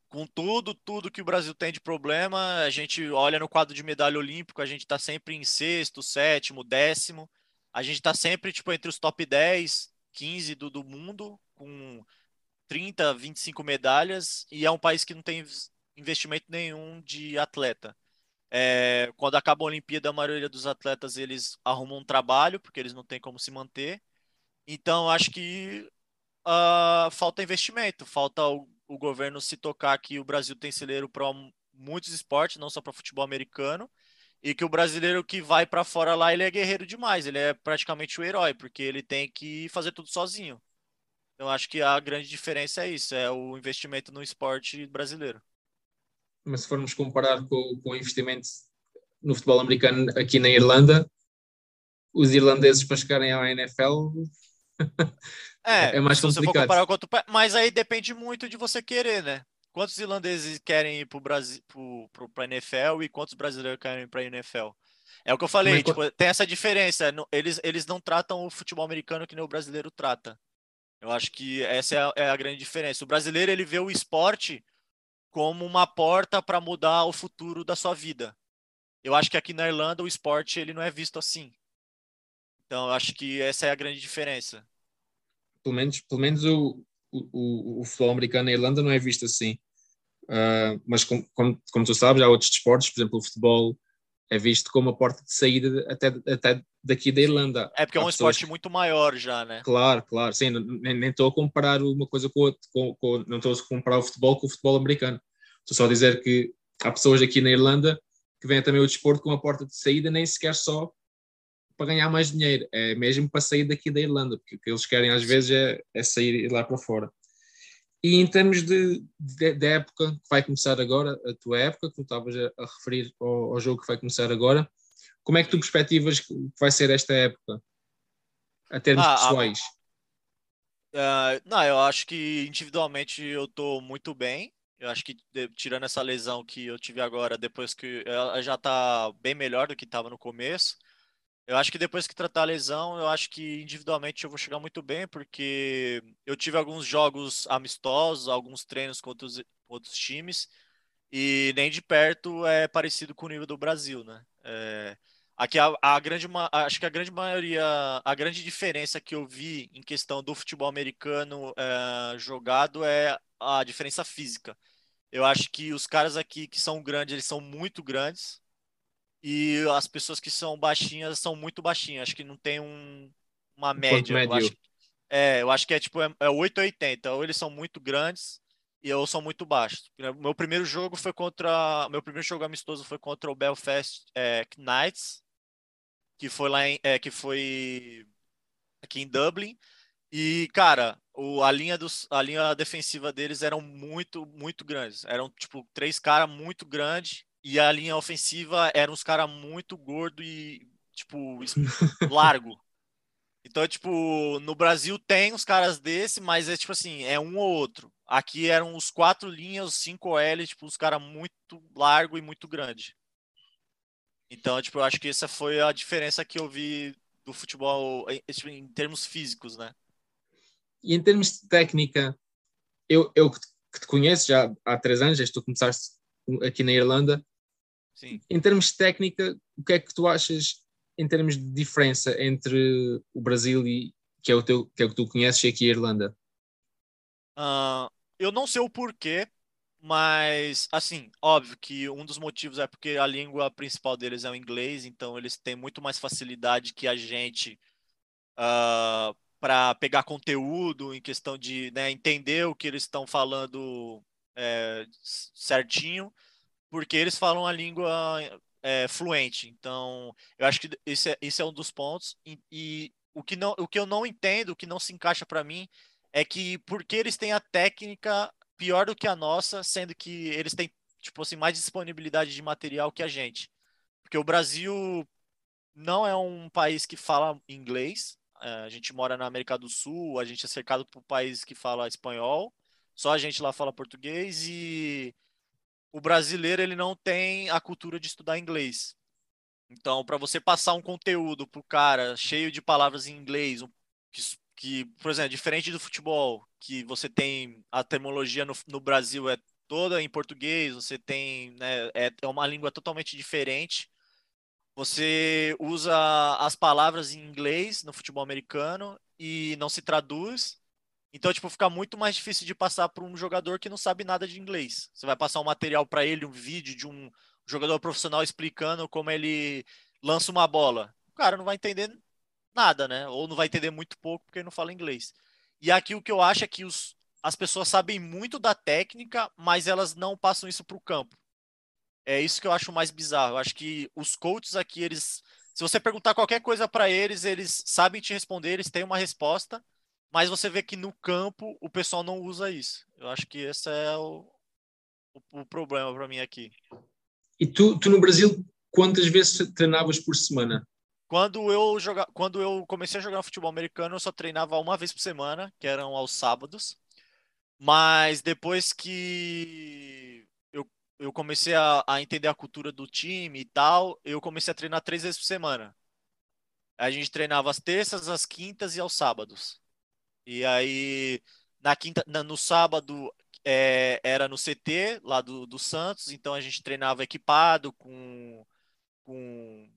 com tudo, tudo que o Brasil tem de problema, a gente olha no quadro de medalha olímpico, a gente está sempre em sexto, sétimo, décimo. A gente está sempre tipo entre os top 10, 15 do, do mundo, com 30, 25 medalhas, e é um país que não tem investimento nenhum de atleta. É, quando acaba a Olimpíada, a maioria dos atletas eles arrumam um trabalho, porque eles não têm como se manter. Então, acho que uh, falta investimento, falta o, o, governo se tocar que o Brasil tem celeiro para muitos esportes, não só para futebol americano, e que o brasileiro que vai para fora lá, ele é guerreiro demais, ele é praticamente o herói, porque ele tem que fazer tudo sozinho. Então acho que a grande diferença é isso, é o investimento no esporte brasileiro. Mas se formos comparar com, com o investimento no futebol americano aqui na Irlanda, os irlandeses para chegarem à NFL [LAUGHS] é, é mais complicado. Mas aí depende muito de você querer, né? Quantos irlandeses querem ir para o Brasil, para a NFL e quantos brasileiros querem ir para a NFL? É o que eu falei, Mas, tipo, tem essa diferença. Eles, eles não tratam o futebol americano que nem o brasileiro trata. Eu acho que essa é a, é a grande diferença. O brasileiro ele vê o esporte como uma porta para mudar o futuro da sua vida. Eu acho que aqui na Irlanda o esporte ele não é visto assim. Então eu acho que essa é a grande diferença. Pelo menos, pelo menos o, o, o, futebol americano na Irlanda não é visto assim. Uh, mas como, como, como, tu sabes, há outros desportos, por exemplo, o futebol é visto como a porta de saída até, até daqui da Irlanda. É porque é um esporte que... muito maior já, né? Claro, claro, sim, nem estou a comparar uma coisa com outra, com, com, não estou a comparar o futebol com o futebol americano. Estou só a dizer que há pessoas aqui na Irlanda que veem também o desporto como a porta de saída, nem sequer só para ganhar mais dinheiro, é mesmo para sair daqui da Irlanda, porque o que eles querem às vezes é, é sair lá para fora. E em termos de, de, de, época que vai começar agora, a tua época, que tu estavas a, a, referir ao, ao, jogo que vai começar agora, como é que tu perspectivas que vai ser esta época, a termos ah, pessoais? A, uh, não, eu acho que individualmente eu estou muito bem. Eu acho que tirando essa lesão que eu tive agora, depois que ela já está bem melhor do que estava no começo. Eu acho que depois que tratar a lesão, eu acho que individualmente eu vou chegar muito bem, porque eu tive alguns jogos amistosos, alguns treinos outros, outros times, e nem de perto é parecido com o nível do Brasil, né? É, aqui a, a, grande, acho que a grande maioria, a grande diferença que eu vi em questão do futebol americano é, jogado é a diferença física. Eu acho que os caras aqui que são grandes, eles são muito grandes, e as pessoas que são baixinhas são muito baixinhas. Acho que não tem um, uma média. Eu acho, é, eu acho que é tipo é, é 8 ou 80. Ou eles são muito grandes e ou são muito baixos. Meu primeiro jogo foi contra. Meu primeiro jogo amistoso foi contra o Belfast é, Knights, que foi lá em, é, que foi aqui em Dublin. E, cara, o, a, linha dos, a linha defensiva deles eram muito, muito grandes. Eram, tipo, três caras muito grandes e a linha ofensiva eram uns caras muito gordo e, tipo, [LAUGHS] largo. Então, tipo, no Brasil tem uns caras desse, mas é tipo assim, é um ou outro. Aqui eram os quatro linhas, os cinco OL, tipo, os caras muito largo e muito grande. Então, tipo, eu acho que essa foi a diferença que eu vi do futebol em, tipo, termos físicos, né? E em termos de técnica, eu, eu que te conheço já há três anos, que tu começaste aqui na Irlanda, Sim. Em termos de técnica, o que é que tu achas em termos de diferença entre o Brasil e que é o teu, que é o que tu conheces aqui a Irlanda? Uh, eu não sei o porquê, mas assim, óbvio que um dos motivos é porque a língua principal deles é o inglês, então eles têm muito mais facilidade que a gente uh, ah, para pegar conteúdo em questão de né, entender o que eles estão falando é, certinho, porque eles falam a língua é, fluente. Então, eu acho que esse é, esse é um dos pontos. E, e, o, que não, o que eu não entendo, o que não se encaixa para mim, é que porque eles têm a técnica pior do que a nossa, sendo que eles têm tipo assim mais disponibilidade de material que a gente. Porque o Brasil não é um país que fala inglês. É, a gente mora na América do Sul, a gente é cercado por países que fala espanhol. Só a gente lá fala português e o brasileiro ele não tem a cultura de estudar inglês. Então, para você passar um conteúdo pro cara cheio de palavras em inglês, que, que, por exemplo, diferente do futebol, que você tem a terminologia no, no Brasil é toda em português, você tem, né, é, é uma língua totalmente diferente. Você usa as palavras em inglês no futebol americano e não se traduz. Então, tipo, fica muito mais difícil de passar para um jogador que não sabe nada de inglês. Você vai passar um material para ele, um vídeo de um jogador profissional explicando como ele lança uma bola. O cara não vai entender nada, né? Ou não vai entender muito pouco porque ele não fala inglês. E aqui o que eu acho é que os, as pessoas sabem muito da técnica, mas elas não passam isso para o campo. É isso que eu acho mais bizarro. Eu acho que os coaches aqui, eles. Se você perguntar qualquer coisa para eles, eles sabem te responder, eles têm uma resposta, mas você vê que no campo o pessoal não usa isso. Eu acho que esse é o, o, o problema para mim aqui. E tu, tu no Brasil, quantas vezes treinavas por semana? Quando eu, joga... Quando eu comecei a jogar futebol americano, eu só treinava uma vez por semana, que eram aos sábados. Mas depois que eu, eu comecei a, a entender a cultura do time e tal, eu comecei a treinar três vezes por semana. A gente treinava às terças, às quintas e aos sábados. E aí, na quinta, no sábado, é, era no CT lá do, do Santos, então a gente treinava equipado, com, com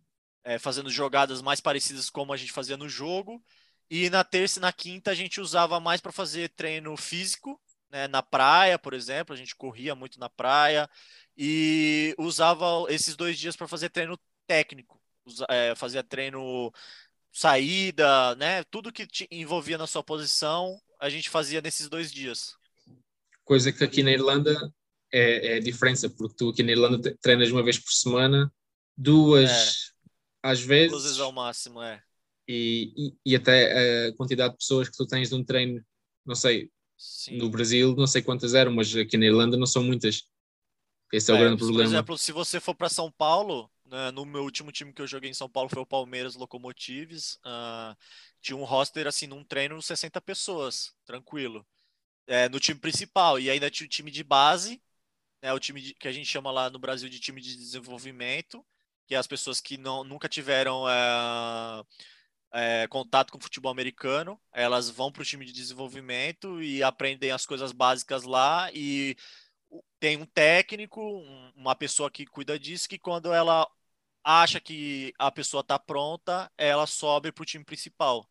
é, fazendo jogadas mais parecidas como a gente fazia no jogo. E na terça e na quinta a gente usava mais para fazer treino físico, né, na praia, por exemplo, a gente corria muito na praia e usava esses dois dias para fazer treino técnico, é, fazia treino saída, né? Tudo que te envolvia na sua posição, a gente fazia nesses dois dias. Coisa que aqui na Irlanda é, é a diferença, porque tu aqui na Irlanda treinas uma vez por semana, duas é. às vezes. Duas vezes ao máximo, é. E, e, e, até a quantidade de pessoas que tu tens de um treino, não sei, Sim. no Brasil não sei quantas eram, mas aqui na Irlanda não são muitas. Esse é, é o grande problema. Por exemplo, se você for para São Paulo, né, no meu último time que eu joguei em São Paulo foi o Palmeiras Locomotives. Uh, tinha um roster assim num treino 60 pessoas, tranquilo. É, no time principal. E ainda tinha o time de base, né, o time de, que a gente chama lá no Brasil de time de desenvolvimento, que é as pessoas que não, nunca tiveram é, é, contato com futebol americano, elas vão para o time de desenvolvimento e aprendem as coisas básicas lá e tem um técnico, uma pessoa que cuida disso, que quando ela acha que a pessoa está pronta, ela sobe para o time principal.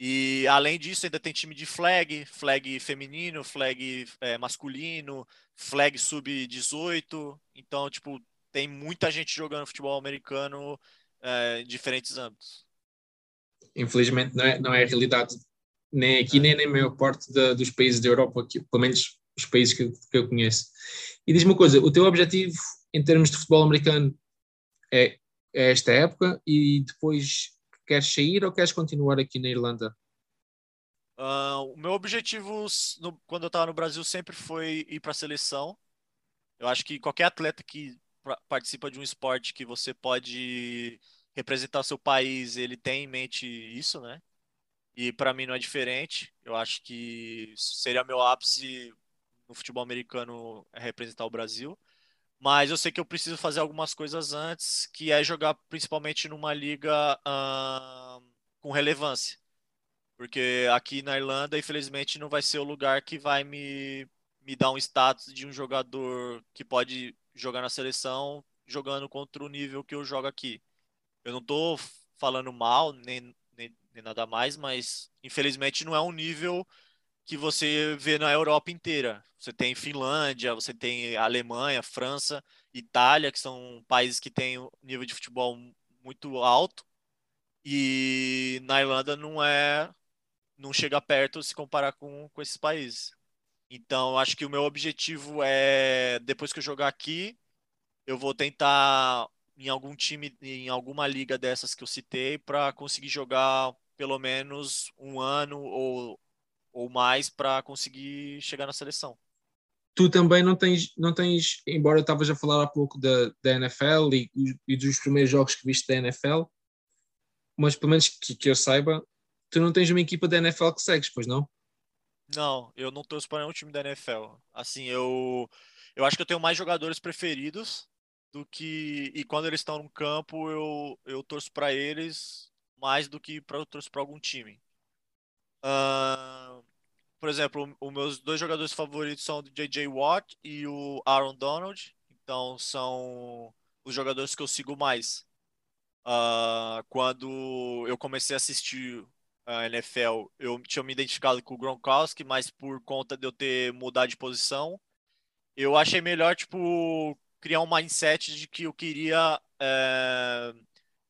E além disso, ainda tem time de flag, flag feminino, flag é, masculino, flag sub-18. Então, tipo, tem muita gente jogando futebol americano é, em diferentes âmbitos. Infelizmente, não é, não é a realidade nem aqui, é. nem na maior parte da, dos países da Europa, que, pelo menos os países que, que eu conheço. E diz-me uma coisa: o teu objetivo em termos de futebol americano é, é esta época e depois queres sair ou queres continuar aqui na Irlanda? Uh, o meu objetivo no, quando eu estava no Brasil sempre foi ir para a seleção. Eu acho que qualquer atleta que participa de um esporte que você pode representar seu país, ele tem em mente isso, né? E para mim não é diferente. Eu acho que seria meu ápice no futebol americano representar o Brasil mas eu sei que eu preciso fazer algumas coisas antes, que é jogar principalmente numa liga com relevância. Porque aqui na Irlanda, infelizmente, não vai ser o lugar que vai me, me dar um status de um jogador que pode jogar na seleção jogando contra o nível que eu jogo aqui. Eu não estou falando mal, nem, nem, nem nada mais, mas infelizmente não é um nível que você vê na Europa inteira. Você tem Finlândia, você tem Alemanha, França, Itália, que são países que têm um nível de futebol muito alto. E na Irlanda não é não chega perto se comparar com, com esses países. Então, acho que o meu objetivo é depois que eu jogar aqui, eu vou tentar em algum time, em alguma liga dessas que eu citei, para conseguir jogar pelo menos um ano ou, ou mais para conseguir chegar na seleção. Tu também não tens, não tens embora estavas a falar há pouco da, da NFL e, e dos primeiros jogos que viste da NFL, mas pelo menos que, que eu saiba, tu não tens uma equipa da NFL que segues, pois não? Não, eu não torço para nenhum time da NFL. Assim, eu eu acho que eu tenho mais jogadores preferidos do que e quando eles estão no campo eu, eu torço para eles mais do que para eu torço para algum time. Uh, por exemplo, os meus dois jogadores favoritos são o J.J. Watt e o Aaron Donald. Então são os jogadores que eu sigo mais. Uh, quando eu comecei a assistir a NFL, eu tinha me identificado com o Gronkowski, mas por conta de eu ter mudado de posição, eu achei melhor tipo criar um mindset de que eu queria é,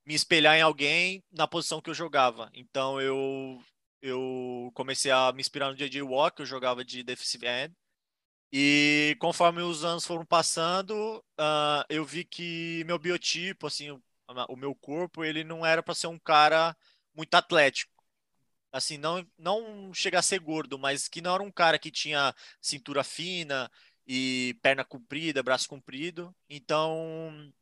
me espelhar em alguém na posição que eu jogava. Então eu eu comecei a me inspirar no J.J. Que eu jogava de defensive end. E conforme os anos foram passando, uh, eu vi que meu biotipo, assim, o, o meu corpo, ele não era para ser um cara muito atlético. Assim, não, não chega a ser gordo, mas que não era um cara que tinha cintura fina, e perna comprida, braço comprido. Então,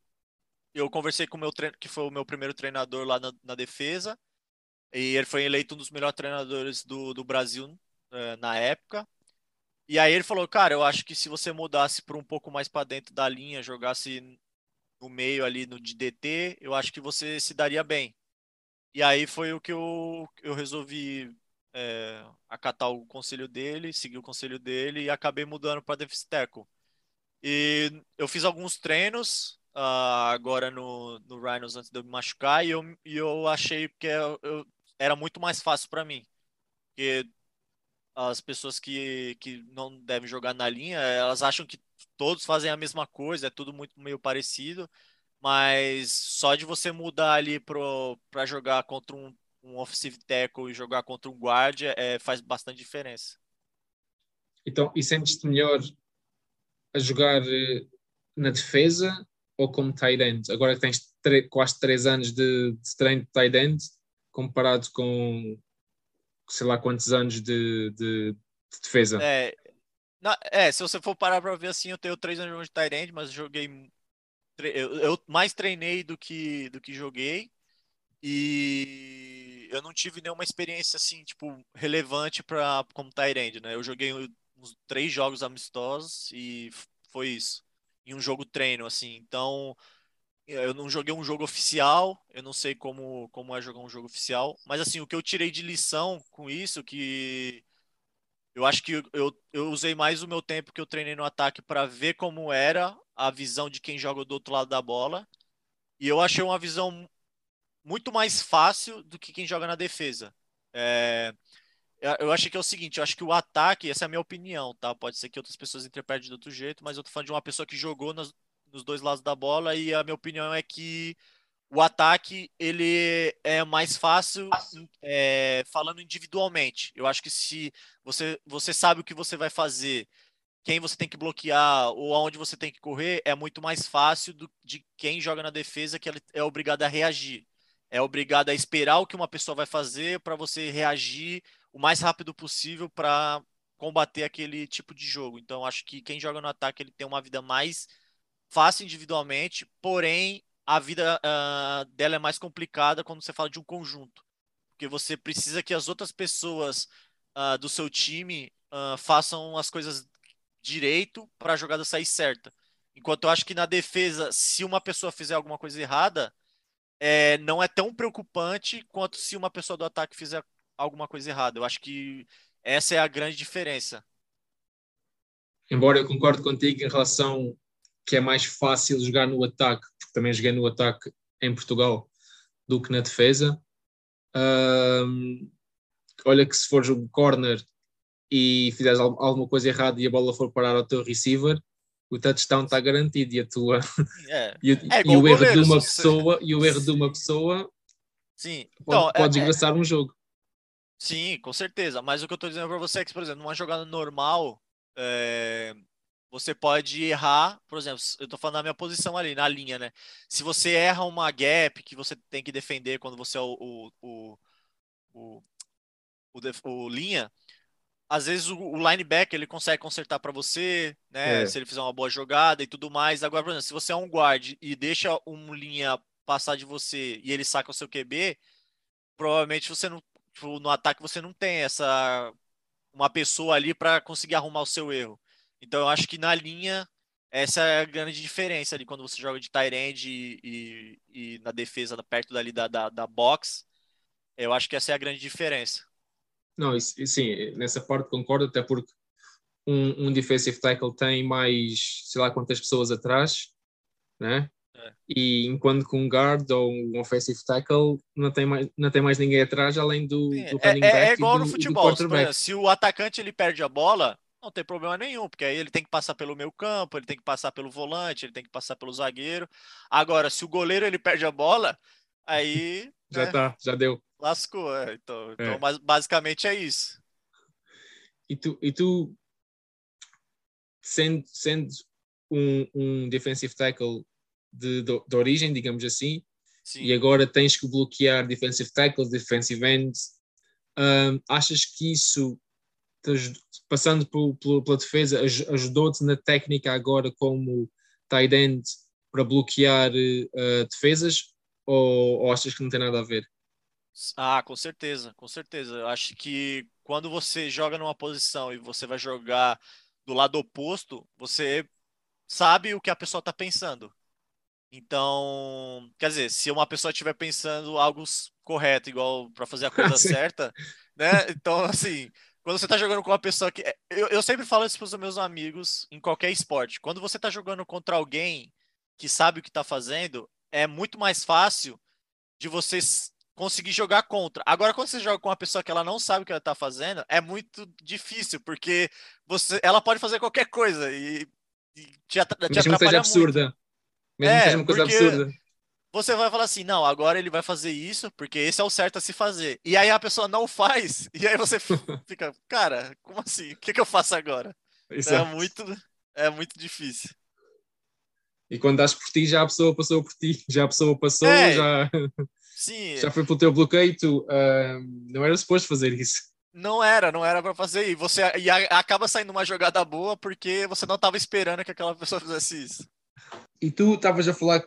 eu conversei com o meu treino, que foi o meu primeiro treinador lá na, na, defesa, e ele foi eleito um dos melhores treinadores do, do Brasil é, na época. E aí ele falou, cara, eu acho que se você mudasse para um pouco mais para dentro da linha, jogasse no meio ali no de DT, eu acho que você se daria bem. E aí foi o que eu, eu resolvi é, acatar o conselho dele, seguir o conselho dele e acabei mudando para tackle. E eu fiz alguns treinos uh, agora no, no Rhinos antes de eu me machucar e eu, e eu achei que eu, eu era muito mais fácil para mim. Porque as pessoas que, que não devem jogar na linha, elas acham que todos fazem a mesma coisa, é tudo muito meio parecido, mas só de você mudar ali para jogar contra um um offensive tackle e jogar contra um guardia é, faz bastante diferença. Então, e sentes-te melhor a jogar eh, na defesa ou como tight end? Agora que tens quase três anos de, de treino de tight end, comparado com sei lá quantos anos de, de, de defesa. É, na, é, se você for parar para ver assim, eu tenho três anos de end, mas joguei. Eu, eu mais treinei do que, do que joguei. E eu não tive nenhuma experiência assim, tipo, relevante para como Tyrande, né? Eu joguei uns três jogos amistosos e foi isso. Em um jogo treino, assim. Então, eu não joguei um jogo oficial, eu não sei como, como é jogar um jogo oficial, mas assim, o que eu tirei de lição com isso, que eu acho que eu, eu usei mais o meu tempo que eu treinei no ataque para ver como era a visão de quem joga do outro lado da bola. E eu achei uma visão muito mais fácil do que quem joga na defesa. É, eu acho que é o seguinte, eu acho que o ataque, essa é a minha opinião, tá? Pode ser que outras pessoas interpretem de outro jeito, mas eu tô falando de uma pessoa que jogou nas, nos dois lados da bola e a minha opinião é que o ataque ele é mais fácil é, falando individualmente. Eu acho que se você, você sabe o que você vai fazer, quem você tem que bloquear ou aonde você tem que correr, é muito mais fácil do, de quem joga na defesa que é obrigado a reagir é obrigado a esperar o que uma pessoa vai fazer para você reagir o mais rápido possível para combater aquele tipo de jogo. Então, acho que quem joga no ataque ele tem uma vida mais fácil individualmente, porém a vida uh, dela é mais complicada quando você fala de um conjunto, porque você precisa que as outras pessoas uh, do seu time uh, façam as coisas direito para a jogada sair certa. Enquanto eu acho que na defesa, se uma pessoa fizer alguma coisa errada, é, não é tão preocupante quanto se uma pessoa do ataque fizer alguma coisa errada. Eu acho que essa é a grande diferença. Embora eu concorde contigo em relação que é mais fácil jogar no ataque, porque também joguei no ataque em Portugal, do que na defesa. Um, olha que se fores um corner e fizeres alguma coisa errada e a bola for parar ao teu receiver, o touchdown está garantido e a tua é. [LAUGHS] e, é e o erro goleiro, de uma pessoa e o erro de uma pessoa Sim. Então, pode, pode é, desgraçar é... um jogo. Sim, com certeza. Mas o que eu estou dizendo para você é que, por exemplo, numa jogada normal, é... você pode errar, por exemplo, eu estou falando na minha posição ali, na linha, né? Se você erra uma gap que você tem que defender quando você é o, o, o, o, linha, às vezes o, o linebacker ele consegue consertar para você, né? É. Se ele fizer uma boa jogada e tudo mais. Agora, por exemplo, se você é um guard e deixa um linha passar de você e ele saca o seu QB, provavelmente você não tipo, no ataque você não tem essa uma pessoa ali para conseguir arrumar o seu erro. Então eu acho que na linha essa é a grande diferença ali quando você joga de tight end e, e, e na defesa perto dali da, da, da box. Eu acho que essa é a grande diferença. Não, sim, nessa parte concordo, até porque um, um defensive tackle tem mais, sei lá quantas pessoas atrás, né? É. E enquanto com um guard ou um offensive tackle não tem mais, não tem mais ninguém atrás além do, Sim, do running é, back. É, igual do, no futebol. Exemplo, se o atacante ele perde a bola, não tem problema nenhum, porque aí ele tem que passar pelo meio campo, ele tem que passar pelo volante, ele tem que passar pelo zagueiro. Agora, se o goleiro ele perde a bola, aí. [LAUGHS] já né, tá, já deu. Lascou, é. Então, então é. basicamente é isso. E tu, e tu sendo, sendo um, um defensive tackle de, de, de origem, digamos assim, Sim. e agora tens que bloquear defensive tackles, defensive ends. Um, achas que isso, passando por, por, pela defesa, ajudou-te na técnica agora como tight end para bloquear uh, defesas? Ou, ou achas que não tem nada a ver? Ah, com certeza, com certeza. Eu acho que quando você joga numa posição e você vai jogar do lado oposto, você sabe o que a pessoa está pensando. Então, quer dizer, se uma pessoa estiver pensando algo correto, igual para fazer a [LAUGHS] coisa certa, né? Então, assim, quando você está jogando com uma pessoa que. É, eu, eu sempre falo isso para os meus amigos em qualquer esporte. Quando você está jogando contra alguém que sabe o que está fazendo, é muito mais fácil de você conseguir jogar contra. Agora, quando você joga com uma pessoa que ela não sabe o que ela está fazendo, é muito difícil, porque você, ela pode fazer qualquer coisa e, e te, te atrapalha absurda. Mesmo é, que seja uma coisa absurda. Você vai falar assim, não, agora ele vai fazer isso, porque esse é o certo a se fazer. E aí a pessoa não faz, [LAUGHS] e aí você [LAUGHS] fica, cara, como assim? O que, que eu faço agora? É muito, é muito difícil. E quando das por ti, já a pessoa passou por ti, já a pessoa passou, é, já, sim. [LAUGHS] já foi pelo teu bloqueio, tu, uh, não era suposto fazer isso. Não era, não era para fazer. E você e acaba saindo uma jogada boa porque você não estava esperando que aquela pessoa fizesse isso. E tu estavas a falar,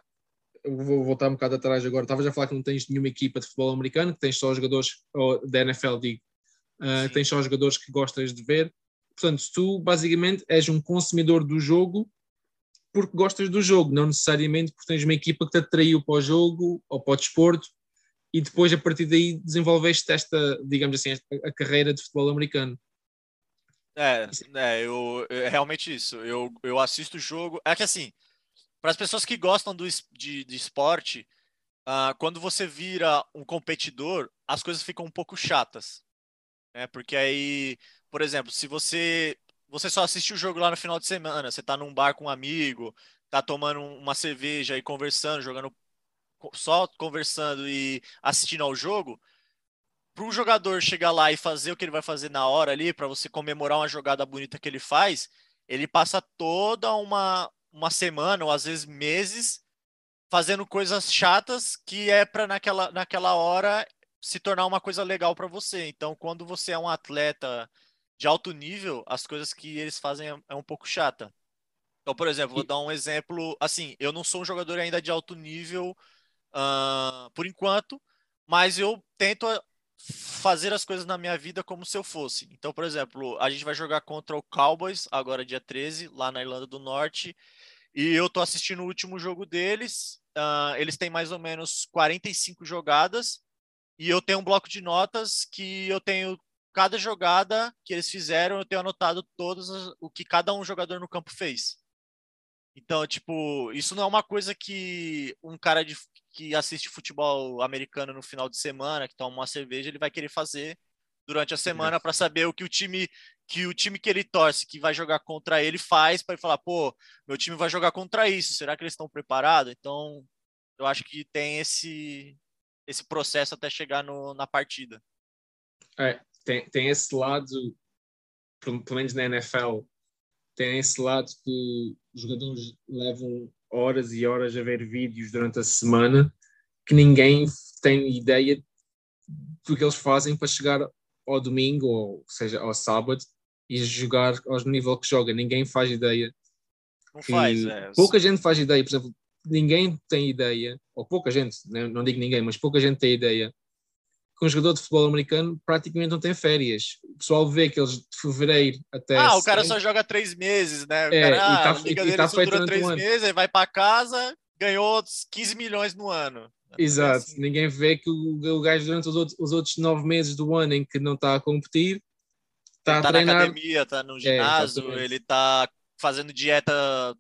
vou voltar um bocado atrás agora, estavas a falar que não tens nenhuma equipa de futebol americano, que tens só jogadores, ou da NFL digo, uh, tens só jogadores que gostas de ver. Portanto, tu basicamente és um consumidor do jogo porque gostas do jogo, não necessariamente porque tens uma equipa que te atraiu para o jogo ou para o desporto e depois a partir daí desenvolveste esta, digamos assim, a carreira de futebol americano. É, é eu, é realmente isso. Eu, eu assisto o jogo. É que assim, para as pessoas que gostam do, de, de esporte, uh, quando você vira um competidor, as coisas ficam um pouco chatas. Né? Porque aí, por exemplo, se você você só assiste o jogo lá no final de semana, você está num bar com um amigo, tá tomando uma cerveja e conversando, jogando só conversando e assistindo ao jogo, para um jogador chegar lá e fazer o que ele vai fazer na hora ali, para você comemorar uma jogada bonita que ele faz, ele passa toda uma, uma semana ou às vezes meses fazendo coisas chatas que é para naquela, naquela hora se tornar uma coisa legal para você. Então, quando você é um atleta de alto nível, as coisas que eles fazem é, é um pouco chata. Então, por exemplo, vou dar um exemplo. Assim, eu não sou um jogador ainda de alto nível uh, por enquanto, mas eu tento fazer as coisas na minha vida como se eu fosse. Então, por exemplo, a gente vai jogar contra o Cowboys agora dia 13, lá na Irlanda do Norte. E eu tô assistindo o último jogo deles. Uh, eles têm mais ou menos 45 jogadas. E eu tenho um bloco de notas que eu tenho cada jogada que eles fizeram, eu tenho anotado todos o que cada um jogador no campo fez. Então, tipo, isso não é uma coisa que um cara de, que assiste futebol americano no final de semana, que toma uma cerveja, ele vai querer fazer durante a semana para saber o que o time que o time que ele torce, que vai jogar contra ele, faz para ele falar, pô, meu time vai jogar contra isso, será que eles estão preparados? Então, eu acho que tem esse esse processo até chegar no, na partida. É, tem, tem esse lado, pelo menos na NFL, tem esse lado que os jogadores levam horas e horas a ver vídeos durante a semana que ninguém tem ideia do que eles fazem para chegar ao domingo, ou seja, ao sábado, e jogar ao nível que joga. Ninguém faz ideia. Não faz, é. Pouca gente faz ideia, por exemplo, ninguém tem ideia, ou pouca gente, né, não digo ninguém, mas pouca gente tem ideia que um jogador de futebol americano praticamente não tem férias. O pessoal vê que eles de fevereiro até. Ah, o cara só joga três meses, né? O é, cara, e tá, a liga dele tá só dura três um meses, aí vai para casa, ganhou 15 milhões no ano. Exato, Assim. ninguém vê que o, o gajo durante os outros, os outros nove meses do ano em que não está a competir, está a tá na academia, tá no ginásio, exatamente. ele tá fazendo dieta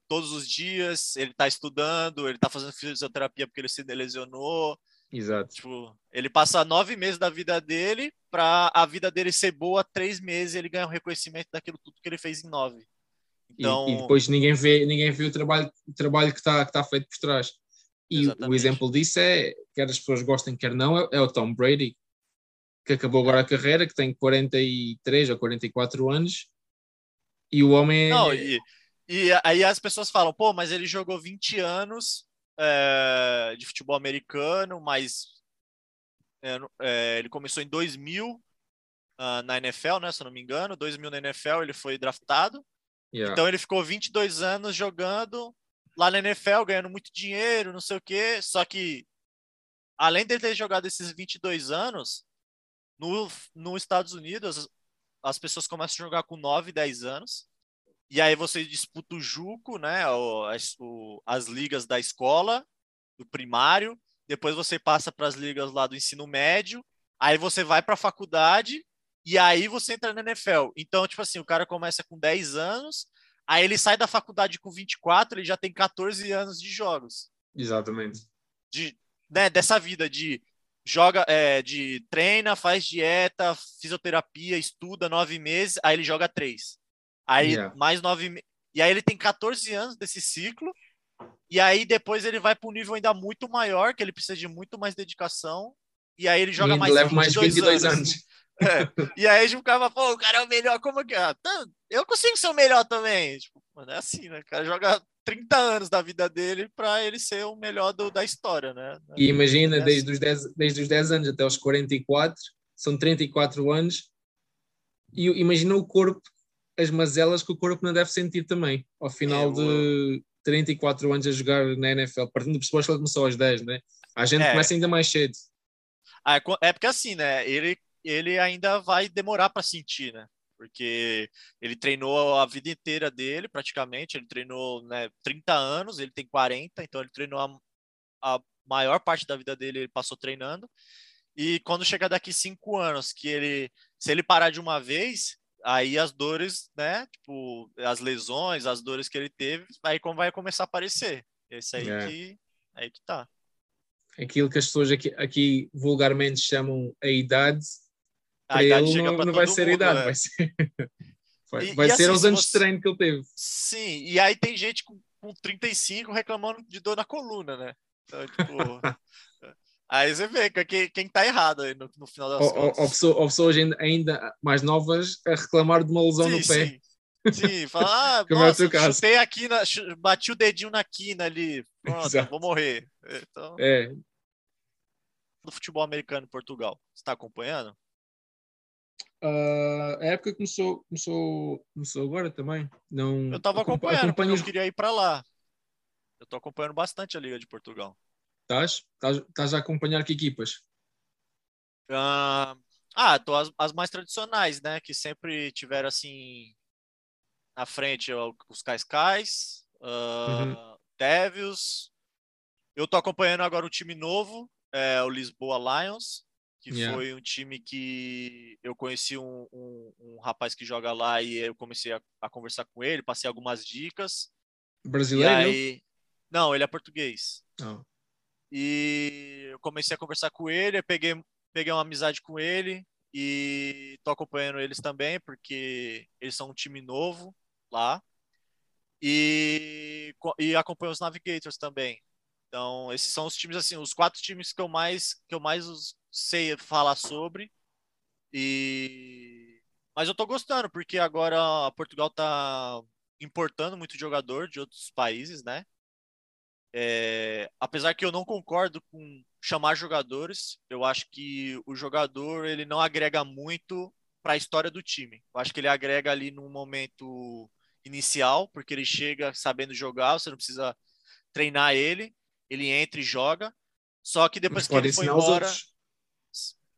todos os dias, ele tá estudando, ele tá fazendo fisioterapia porque ele se lesionou. Exato. Tipo, ele passa nove meses da vida dele para a vida dele ser boa, três meses ele ganha o reconhecimento daquilo tudo que ele fez em nove. E- Então, E, depois ninguém vê, ninguém vê o trabalho, o trabalho que está que tá feito por trás. E o Exatamente. exemplo disso é, quer as pessoas gostem, quer não, é, é o Tom Brady, que acabou agora a carreira, que tem 43 ou 44 anos, e o homem é- Não, e, e aí as pessoas falam, pô, mas ele jogou 20 anos é, de futebol americano, mas é, no- ele começou em 2000 ah, na NFL, né, se eu não me engano, 2000 na NFL ele foi draftado, Yeah. então ele ficou 22 anos jogando lá na NFL, ganhando muito dinheiro, não sei o quê, só que além dele ter jogado esses 22 anos, no, nos Estados Unidos as, as pessoas começam a jogar com 9, 10 anos, e aí você disputa o Juco, né? o- as, o- as ligas da escola, do primário. Depois você passa para as ligas lá do ensino médio. Aí você vai para a faculdade e aí você entra na NFL. Então, tipo assim, o cara começa com 10 anos, aí ele sai da faculdade com 24, ele já tem 14 anos de jogos. Exatamente. De, né, dessa vida de joga, é, de treina, faz dieta, fisioterapia, estuda nove meses, aí ele joga três. Aí Yeah. mais nove E aí ele tem 14 anos desse ciclo. E aí depois ele vai para um nível ainda muito maior, que ele precisa de muito mais dedicação. E aí ele joga e mais leva mais 22 anos. anos. [LAUGHS] É. E aí a gente ficava, pô, o cara é o melhor, como que é? Tá, Eu consigo ser o melhor também. Tipo, mano, é assim, né? O cara joga 30 anos da vida dele para ele ser o melhor do- da história, né? E imagina, É desde os, 10, desde os 10 anos até os 44, são 34 anos, e imagina o corpo, as mazelas que o corpo não deve sentir também, ao final Eu- de 34 anos a jogar na NFL, partindo do pressuposto que ele começou aos 10, né? A gente É. começa ainda mais cedo. Ah, é é porque assim, né? Ele, ele ainda vai demorar para sentir, né? Porque ele treinou a vida inteira dele, praticamente. Ele treinou né, 30 anos, ele tem 40, então ele treinou a, a maior parte da vida dele, ele passou treinando. E quando chegar daqui cinco anos, que ele, se ele parar de uma vez, aí as dores, né? Tipo, as lesões, as dores que ele teve, aí como vai começar a aparecer. Esse aí É. que aí que tá. Aquilo que as pessoas aqui, aqui vulgarmente chamam a idade, A idade ele não, não vai ser a mundo, idade, é. vai ser, [LAUGHS] vai, E- vai e ser assim, os anos de você- treino que ele teve. Sim, e aí tem gente com, com 35 reclamando de dor na coluna, né? Então, tipo. [LAUGHS] aí você vê que quem, quem tá errado aí no, no final das ou- contas. ou pessoa- ou pessoas ainda, ainda mais novas a reclamar de uma lesão sim, no pé. sim. Sim, fala, [LAUGHS] ah, Como é o nossa, caso. chutei aqui, na, bati o dedinho na quina ali, pronto, Exato. vou morrer. Então, É, do futebol americano em Portugal, você tá acompanhando? Ah, a época começou, começou, começou agora também. Não, Eu tava acompa- acompanhando, porque acompanho eu queria ir pra lá. Eu tô acompanhando bastante a Liga de Portugal. Estás? Estás, a acompanhar que equipas? Ah, ah, tô as, as mais tradicionais, né? Que sempre tiveram assim na frente ó, os Cascais, uh, Devils. Eu tô acompanhando agora o time novo, é o Lisboa Lions, que Yeah. foi um time que eu conheci um, um, um rapaz que joga lá e eu comecei a, a conversar com ele, passei algumas dicas. Brasileiro? Aí... Não, ele é português. Oh. E eu comecei a conversar com ele, peguei, peguei uma amizade com ele e tô acompanhando eles também, porque eles são um time novo lá. E, e acompanho os Navigators também. Então, esses são os times assim, os quatro times que eu mais que eu mais sei falar sobre. E mas eu tô gostando porque agora Portugal tá importando muito jogador de outros países, né? É, apesar que eu não concordo com chamar jogadores, eu acho que o jogador ele não agrega muito para a história do time. Eu acho que ele agrega ali no momento inicial, porque ele chega sabendo jogar, você não precisa treinar ele, ele entra e joga. Só que depois que ele foi embora,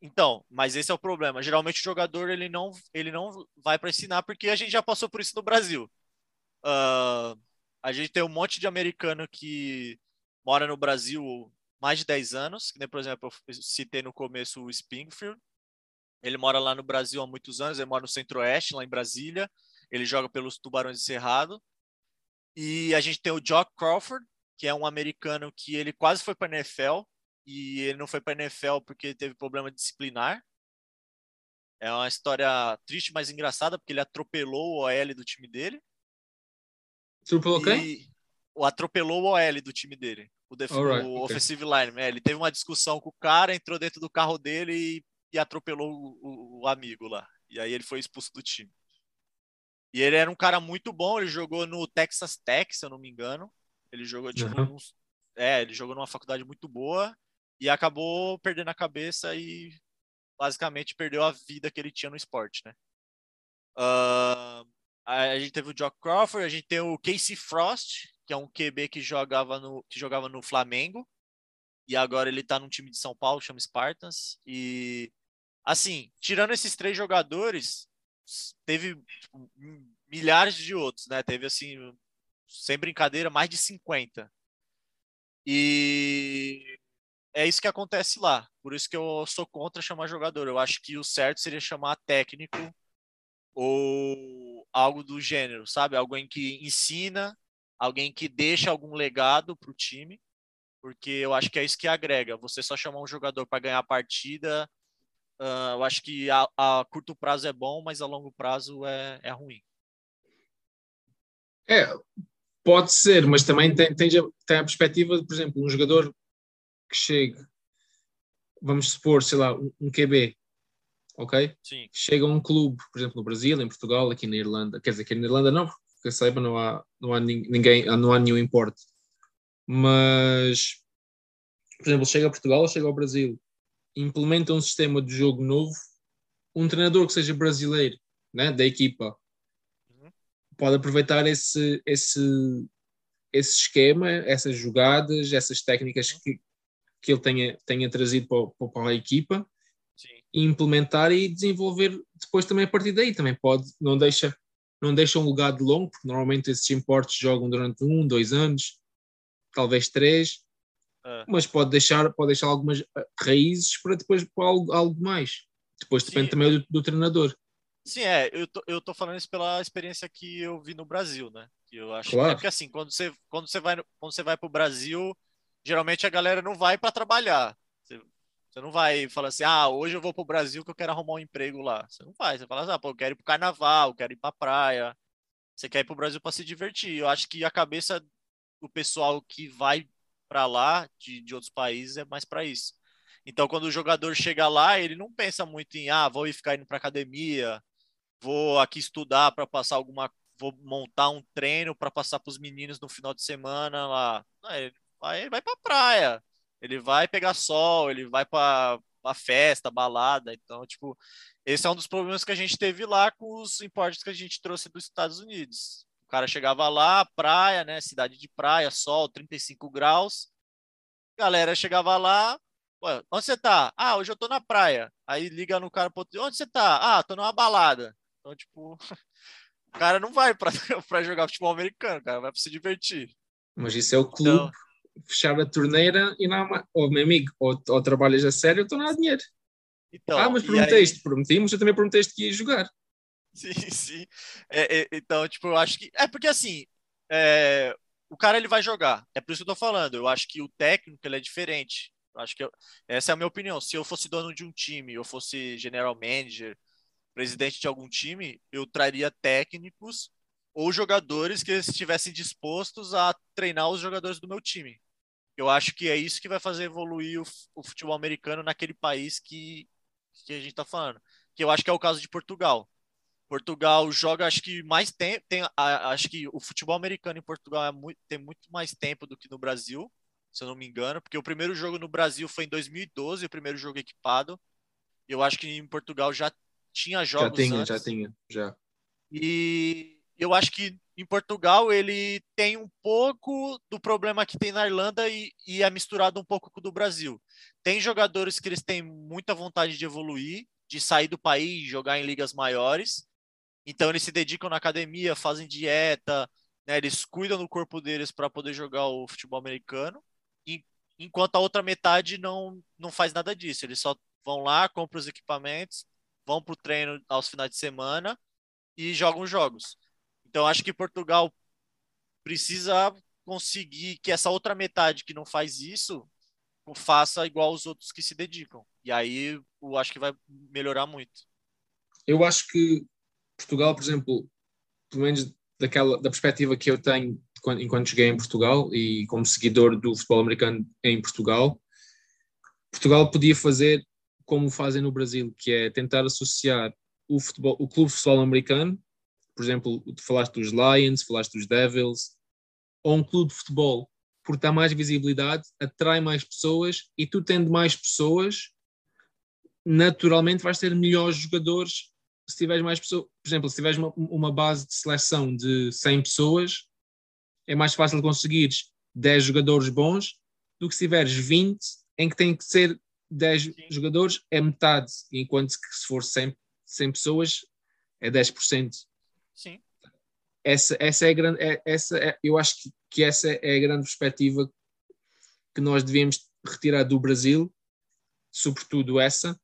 então, mas esse é o problema. Geralmente o jogador ele não ele não vai para ensinar porque a gente já passou por isso no Brasil. Uh, a gente tem um monte de americano que mora no Brasil mais de 10 anos, que nem, por exemplo, eu citei no começo o Springfield. Ele mora lá no Brasil há muitos anos, ele mora no Centro-Oeste, lá em Brasília. Ele joga pelos Tubarões de Cerrado. E a gente tem o Jock Crawford, que é um americano que ele quase foi para a NFL e ele não foi para a NFL porque teve problema disciplinar. É uma história triste, mas engraçada, porque ele atropelou o OL do time dele. Atropelou quem? O atropelou o OL do time dele. O, def... right, o okay. offensive line. É, ele teve uma discussão com o cara, entrou dentro do carro dele e, e atropelou o, o, o, amigo lá. E aí ele foi expulso do time. E ele era um cara muito bom, ele jogou no Texas Tech, se eu não me engano. Ele jogou, tipo, uhum. uns... é, ele jogou numa faculdade muito boa e acabou perdendo a cabeça e basicamente perdeu a vida que ele tinha no esporte, né? Uh, a gente teve o Jock Crawford, a gente tem o Casey Frost, que é um QB que jogava no, que jogava no Flamengo. E agora ele tá num time de São Paulo, chama Spartans. E, assim, tirando esses três jogadores, teve milhares de outros, né? Teve, assim, sem brincadeira, mais de 50. E é isso que acontece lá. Por isso que eu sou contra chamar jogador. Eu acho que o certo seria chamar técnico ou algo do gênero, sabe? Alguém que ensina, alguém que deixa algum legado para o time, porque eu acho que é isso que agrega. Você só chamar um jogador para ganhar a partida, uh, eu acho que a, a, curto prazo é bom, mas a longo prazo é, é ruim. É, pode ser, mas também tem, tem, tem a perspectiva, por exemplo, um jogador que chegue, vamos supor, sei lá, um QB ok? Sim. Chega um clube, por exemplo, no Brasil, em Portugal, aqui na Irlanda, quer dizer, aqui na Irlanda não, porque eu saiba não há, não há ninguém, não há nenhum importe. Mas, por exemplo, chega a Portugal, chega ao Brasil, implementa um sistema de jogo novo, um treinador que seja brasileiro, né, da equipa, uhum. pode aproveitar esse, esse, esse esquema, essas jogadas, essas técnicas uhum. que, que ele tenha, tenha trazido para, para a equipa implementar e desenvolver depois também a partir daí. Também pode, não deixa, não deixa um legado longo, porque normalmente esses importes jogam durante um, dois anos, talvez três, é. mas pode deixar, pode deixar algumas eh, raízes para depois para algo, algo mais. Depois depende Sim. também do, do, treinador. Sim, é, eu tô, eu tô falando isso pela experiência que eu vi no Brasil, né? Que eu acho claro. que é porque assim, quando você, quando você vai quando você vai para o Brasil, geralmente a galera não vai para trabalhar. Você não vai falar assim, ah, hoje eu vou para o Brasil que eu quero arrumar um emprego lá. Você não vai. Você fala assim, ah, pô, eu quero ir para o carnaval, eu quero ir para a praia. Você quer ir para o Brasil para se divertir. Eu acho que a cabeça do pessoal que vai para lá, de, de outros países, é mais para isso. Então, quando o jogador chega lá, ele não pensa muito em, ah, vou ficar indo para academia, vou aqui estudar para passar alguma. Vou montar um treino para passar para os meninos no final de semana lá. Não, ele vai, vai para praia ele vai pegar sol, ele vai para a festa, balada. Então, tipo, esse é um dos problemas que a gente teve lá com os importes que a gente trouxe dos Estados Unidos. O cara chegava lá, praia, né? Cidade de praia, sol, 35 graus. Galera chegava lá, onde você tá? Ah, hoje eu tô na praia. Aí liga no cara, onde você tá? Ah, tô numa balada. Então, tipo, [LAUGHS] o cara não vai para [LAUGHS] jogar futebol americano, cara vai para se divertir. Mas isso é o clube. Então, fechar a torneira e não há, ou meu amigo, ou, ou trabalhas a sério ou estou a dinheiro. Então, ah, mas prometeste, aí... prometimos, eu também prometeste que ia jogar. Sim, [LAUGHS] sim. É, é, então, tipo, eu acho que. É porque assim, é, o cara ele vai jogar. É por isso que eu tô falando. Eu acho que o técnico ele é diferente. Eu acho que eu, essa é a minha opinião. Se eu fosse dono de um time, eu fosse general manager, presidente de algum time, eu traria técnicos ou jogadores que estivessem dispostos a treinar os jogadores do meu time. Eu acho que é isso que vai fazer evoluir o, o futebol americano naquele país que, que a gente está falando. Que eu acho que é o caso de Portugal. Portugal joga, acho que mais tempo. Tem, acho que o futebol americano em Portugal é muito, tem muito mais tempo do que no Brasil, se eu não me engano, porque o primeiro jogo no Brasil foi em 2012, o primeiro jogo equipado. Eu acho que em Portugal já tinha jogos. Já tinha, antes. já tinha, já. E eu acho que em Portugal ele tem um pouco do problema que tem na Irlanda e, e é misturado um pouco com o do Brasil. Tem jogadores que eles têm muita vontade de evoluir, de sair do país, jogar em ligas maiores. Então eles se dedicam na academia, fazem dieta, né, eles cuidam do corpo deles para poder jogar o futebol americano. E, enquanto a outra metade não não faz nada disso. Eles só vão lá, compram os equipamentos, vão para o treino aos finais de semana e jogam jogos. Então, acho que Portugal precisa conseguir que essa outra metade que não faz isso faça igual os outros que se dedicam. E aí eu acho que vai melhorar muito. Eu acho que Portugal, por exemplo, pelo menos daquela, da perspectiva que eu tenho enquanto cheguei em Portugal e como seguidor do futebol americano em Portugal, Portugal podia fazer como fazem no Brasil, que é tentar associar o, futebol, o clube de futebol americano por exemplo, falaste dos Lions, falaste dos Devils, ou um clube de futebol, porque dá mais visibilidade, atrai mais pessoas e tu tendo mais pessoas, naturalmente vais ter melhores jogadores se tiveres mais pessoas. Por exemplo, se tiveres uma, uma base de seleção de 100 pessoas, é mais fácil conseguires 10 jogadores bons do que se tiveres 20 em que tem que ser 10 Sim. jogadores, é metade, enquanto que se for 100, 100 pessoas é 10%. Sim. Essa, essa é a grande, é, essa é, eu acho que, que essa é a grande perspectiva que nós devemos retirar do Brasil, sobretudo essa,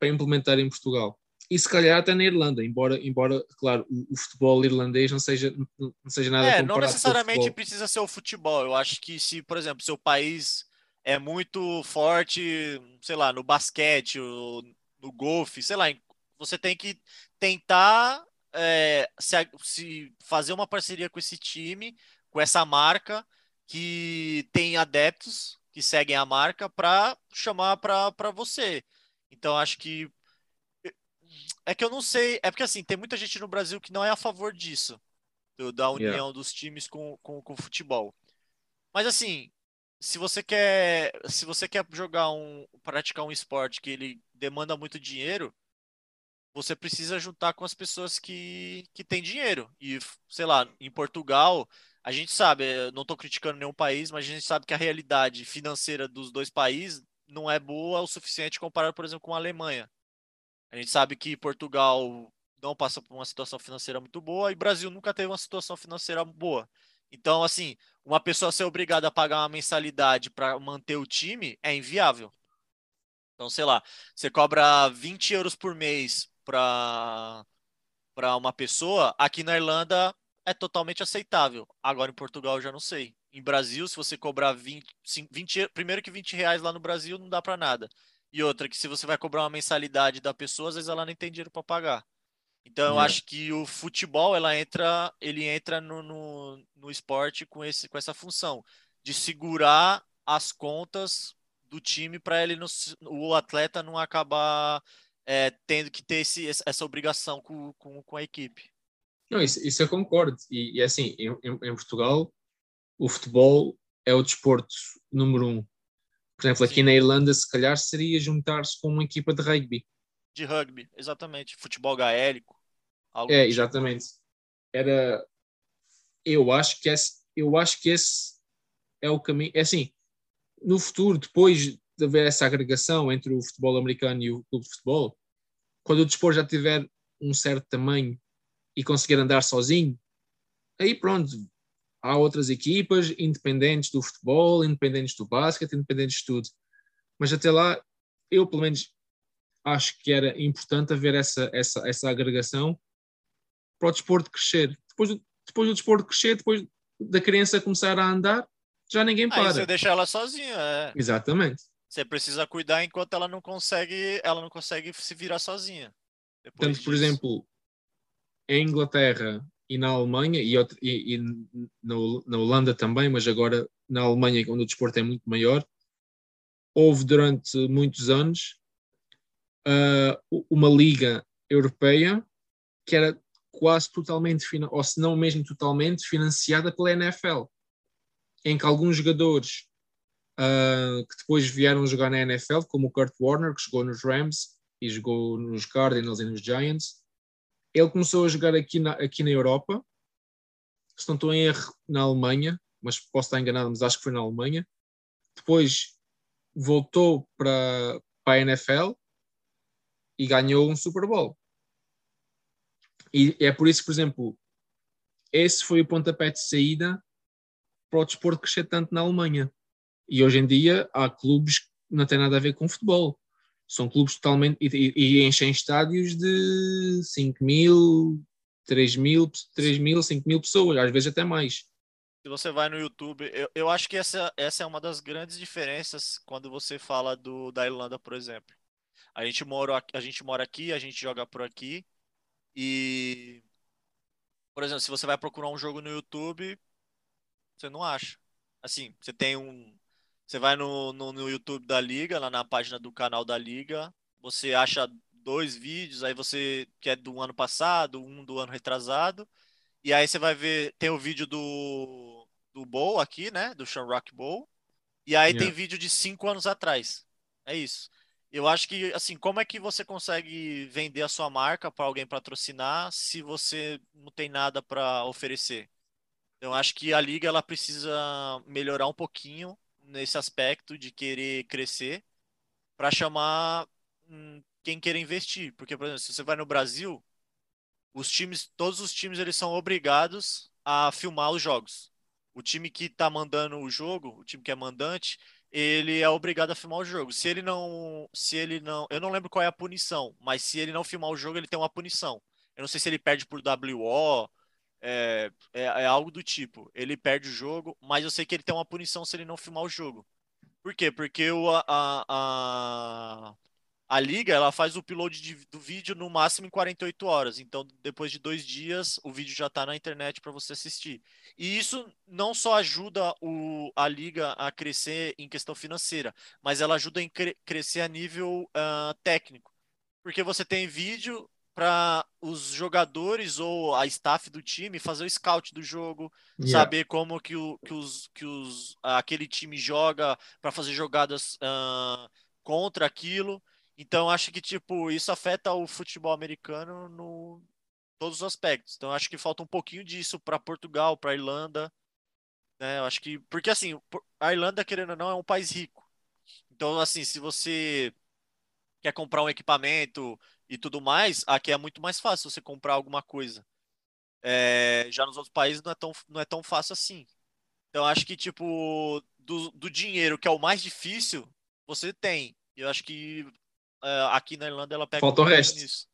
para implementar em Portugal. E se calhar até na Irlanda, embora, embora claro, o, o futebol irlandês não seja, não seja nada É, não necessariamente precisa ser o futebol. Eu acho que se, por exemplo, seu país é muito forte, sei lá, no basquete, no golfe, sei lá, você tem que tentar é, se, se fazer uma parceria com esse time, com essa marca que tem adeptos que seguem a marca para chamar para você. Então acho que é que eu não sei, é porque assim, tem muita gente no Brasil que não é a favor disso, do, da união yeah. dos times com, com, com o futebol. Mas assim, se você quer, se você quer jogar um, praticar um esporte que ele demanda muito dinheiro, você precisa juntar com as pessoas que, que têm dinheiro. E, sei lá, em Portugal, a gente sabe, eh, não estou criticando nenhum país, mas a gente sabe que a realidade financeira dos dois países não é boa o suficiente comparado, por exemplo, com a Alemanha. A gente sabe que Portugal não passa por uma situação financeira muito boa e Brasil nunca teve uma situação financeira boa. Então, assim, uma pessoa ser obrigada a pagar uma mensalidade para manter o time é inviável. Então, sei lá, você cobra 20 euros por mês para uma pessoa, aqui na Irlanda é totalmente aceitável. Agora em Portugal eu já não sei. Em Brasil, se você cobrar 20, 20 primeiro que 20 reais lá no Brasil não dá para nada. E outra, que se você vai cobrar uma mensalidade da pessoa, às vezes ela nem tem dinheiro para pagar. Então eu acho que o futebol ela entra, ele entra no, no, no esporte com, esse, com essa função de segurar as contas do time para ele não, o atleta não acabar é, tendo que ter esse, essa obrigação com, com, com a equipe. Não, isso, isso eu concordo. E, e assim, em, em, Portugal, o futebol é o desporto número um. Por exemplo, aqui Sim. na Irlanda, se calhar seria juntar-se com uma equipa de rugby. De rugby, exatamente. Futebol gaélico. é, tipo. exatamente. Era. Eu acho que esse, eu acho que esse é o caminho. É assim, no futuro, depois de haver essa agregação entre o futebol americano e o clube de futebol, quando o desporto já tiver um certo tamanho e conseguir andar sozinho, aí pronto, há outras equipas independentes do futebol, independentes do basquete, independentes de tudo. Mas até lá, eu pelo menos acho que era importante haver essa, essa, essa agregação para o desporto crescer. Depois, depois do desporto crescer, depois da criança começar a andar, já ninguém para. Aí você deixa ela sozinha, é. Exatamente. Você precisa cuidar enquanto ela não consegue, ela não consegue se virar sozinha. Tanto, disso. por exemplo, em Inglaterra e na Alemanha, e, e, e no, na Holanda também, mas agora na Alemanha, onde o desporto é muito maior, houve durante muitos anos uh, uma liga europeia que era quase totalmente, ou se não mesmo totalmente, financiada pela NFL, em que alguns jogadores uh, que depois vieram jogar na NFL, como o Kurt Warner, que jogou nos Rams e jogou nos Cardinals e nos Giants, ele começou a jogar aqui na, aqui na Europa, se não estou em erro, na Alemanha, mas posso estar enganado, mas acho que foi na Alemanha. Depois voltou para, para a NFL e ganhou um Super Bowl. E é por isso, por exemplo, esse foi o pontapé de saída para o desporto crescer tanto na Alemanha. E hoje em dia há clubes que não têm nada a ver com futebol. São clubes totalmente. E, e enchem estádios de 5 mil, 3 mil, 3 mil, 5 mil pessoas, às vezes até mais. Se você vai no YouTube, eu, eu acho que essa, essa é uma das grandes diferenças quando você fala do, da Irlanda, por exemplo. A gente, mora, a gente mora aqui, a gente joga por aqui, e. Por exemplo, se você vai procurar um jogo no YouTube, você não acha. Assim, você tem um. Você vai no, no, no YouTube da Liga, lá na página do canal da Liga, você acha dois vídeos, aí você quer é do ano passado, um do ano retrasado, e aí você vai ver, tem o vídeo do, do Bowl aqui, né? Do Shamrock Bowl, e aí yeah. tem vídeo de cinco anos atrás. É isso. Eu acho que, assim, como é que você consegue vender a sua marca para alguém patrocinar se você não tem nada para oferecer? Eu acho que a liga ela precisa melhorar um pouquinho nesse aspecto de querer crescer para chamar hum, quem queira investir. Porque, por exemplo, se você vai no Brasil, os times, todos os times eles são obrigados a filmar os jogos. O time que está mandando o jogo, o time que é mandante, ele é obrigado a filmar o jogo. Se ele não, se ele não, eu não lembro qual é a punição, mas se ele não filmar o jogo, ele tem uma punição. Eu não sei se ele perde por WO, é, é, é, algo do tipo. Ele perde o jogo, mas eu sei que ele tem uma punição se ele não filmar o jogo. Por quê? Porque o, a, a, a liga ela faz o upload de, do vídeo no máximo em 48 horas. Então, depois de dois dias, o vídeo já está na internet para você assistir. E isso não só ajuda o, a liga a crescer em questão financeira, mas ela ajuda a cre crescer a nível uh, técnico. Porque você tem vídeo para os jogadores ou a staff do time fazer o scout do jogo, yeah. saber como que, o, que, os, que os, aquele time joga para fazer jogadas uh, contra aquilo. Então acho que tipo isso afeta o futebol americano no todos os aspectos. Então acho que falta um pouquinho disso para Portugal, para Irlanda, né? Eu acho que porque assim a Irlanda querendo ou não é um país rico. Então assim se você quer comprar um equipamento e tudo mais, aqui é muito mais fácil você comprar alguma coisa. É, já nos outros países não é tão, não é tão fácil assim. Então acho que tipo do, do dinheiro que é o mais difícil você tem. Eu acho que é, aqui na Irlanda ela pega Falta o resto. Nisso.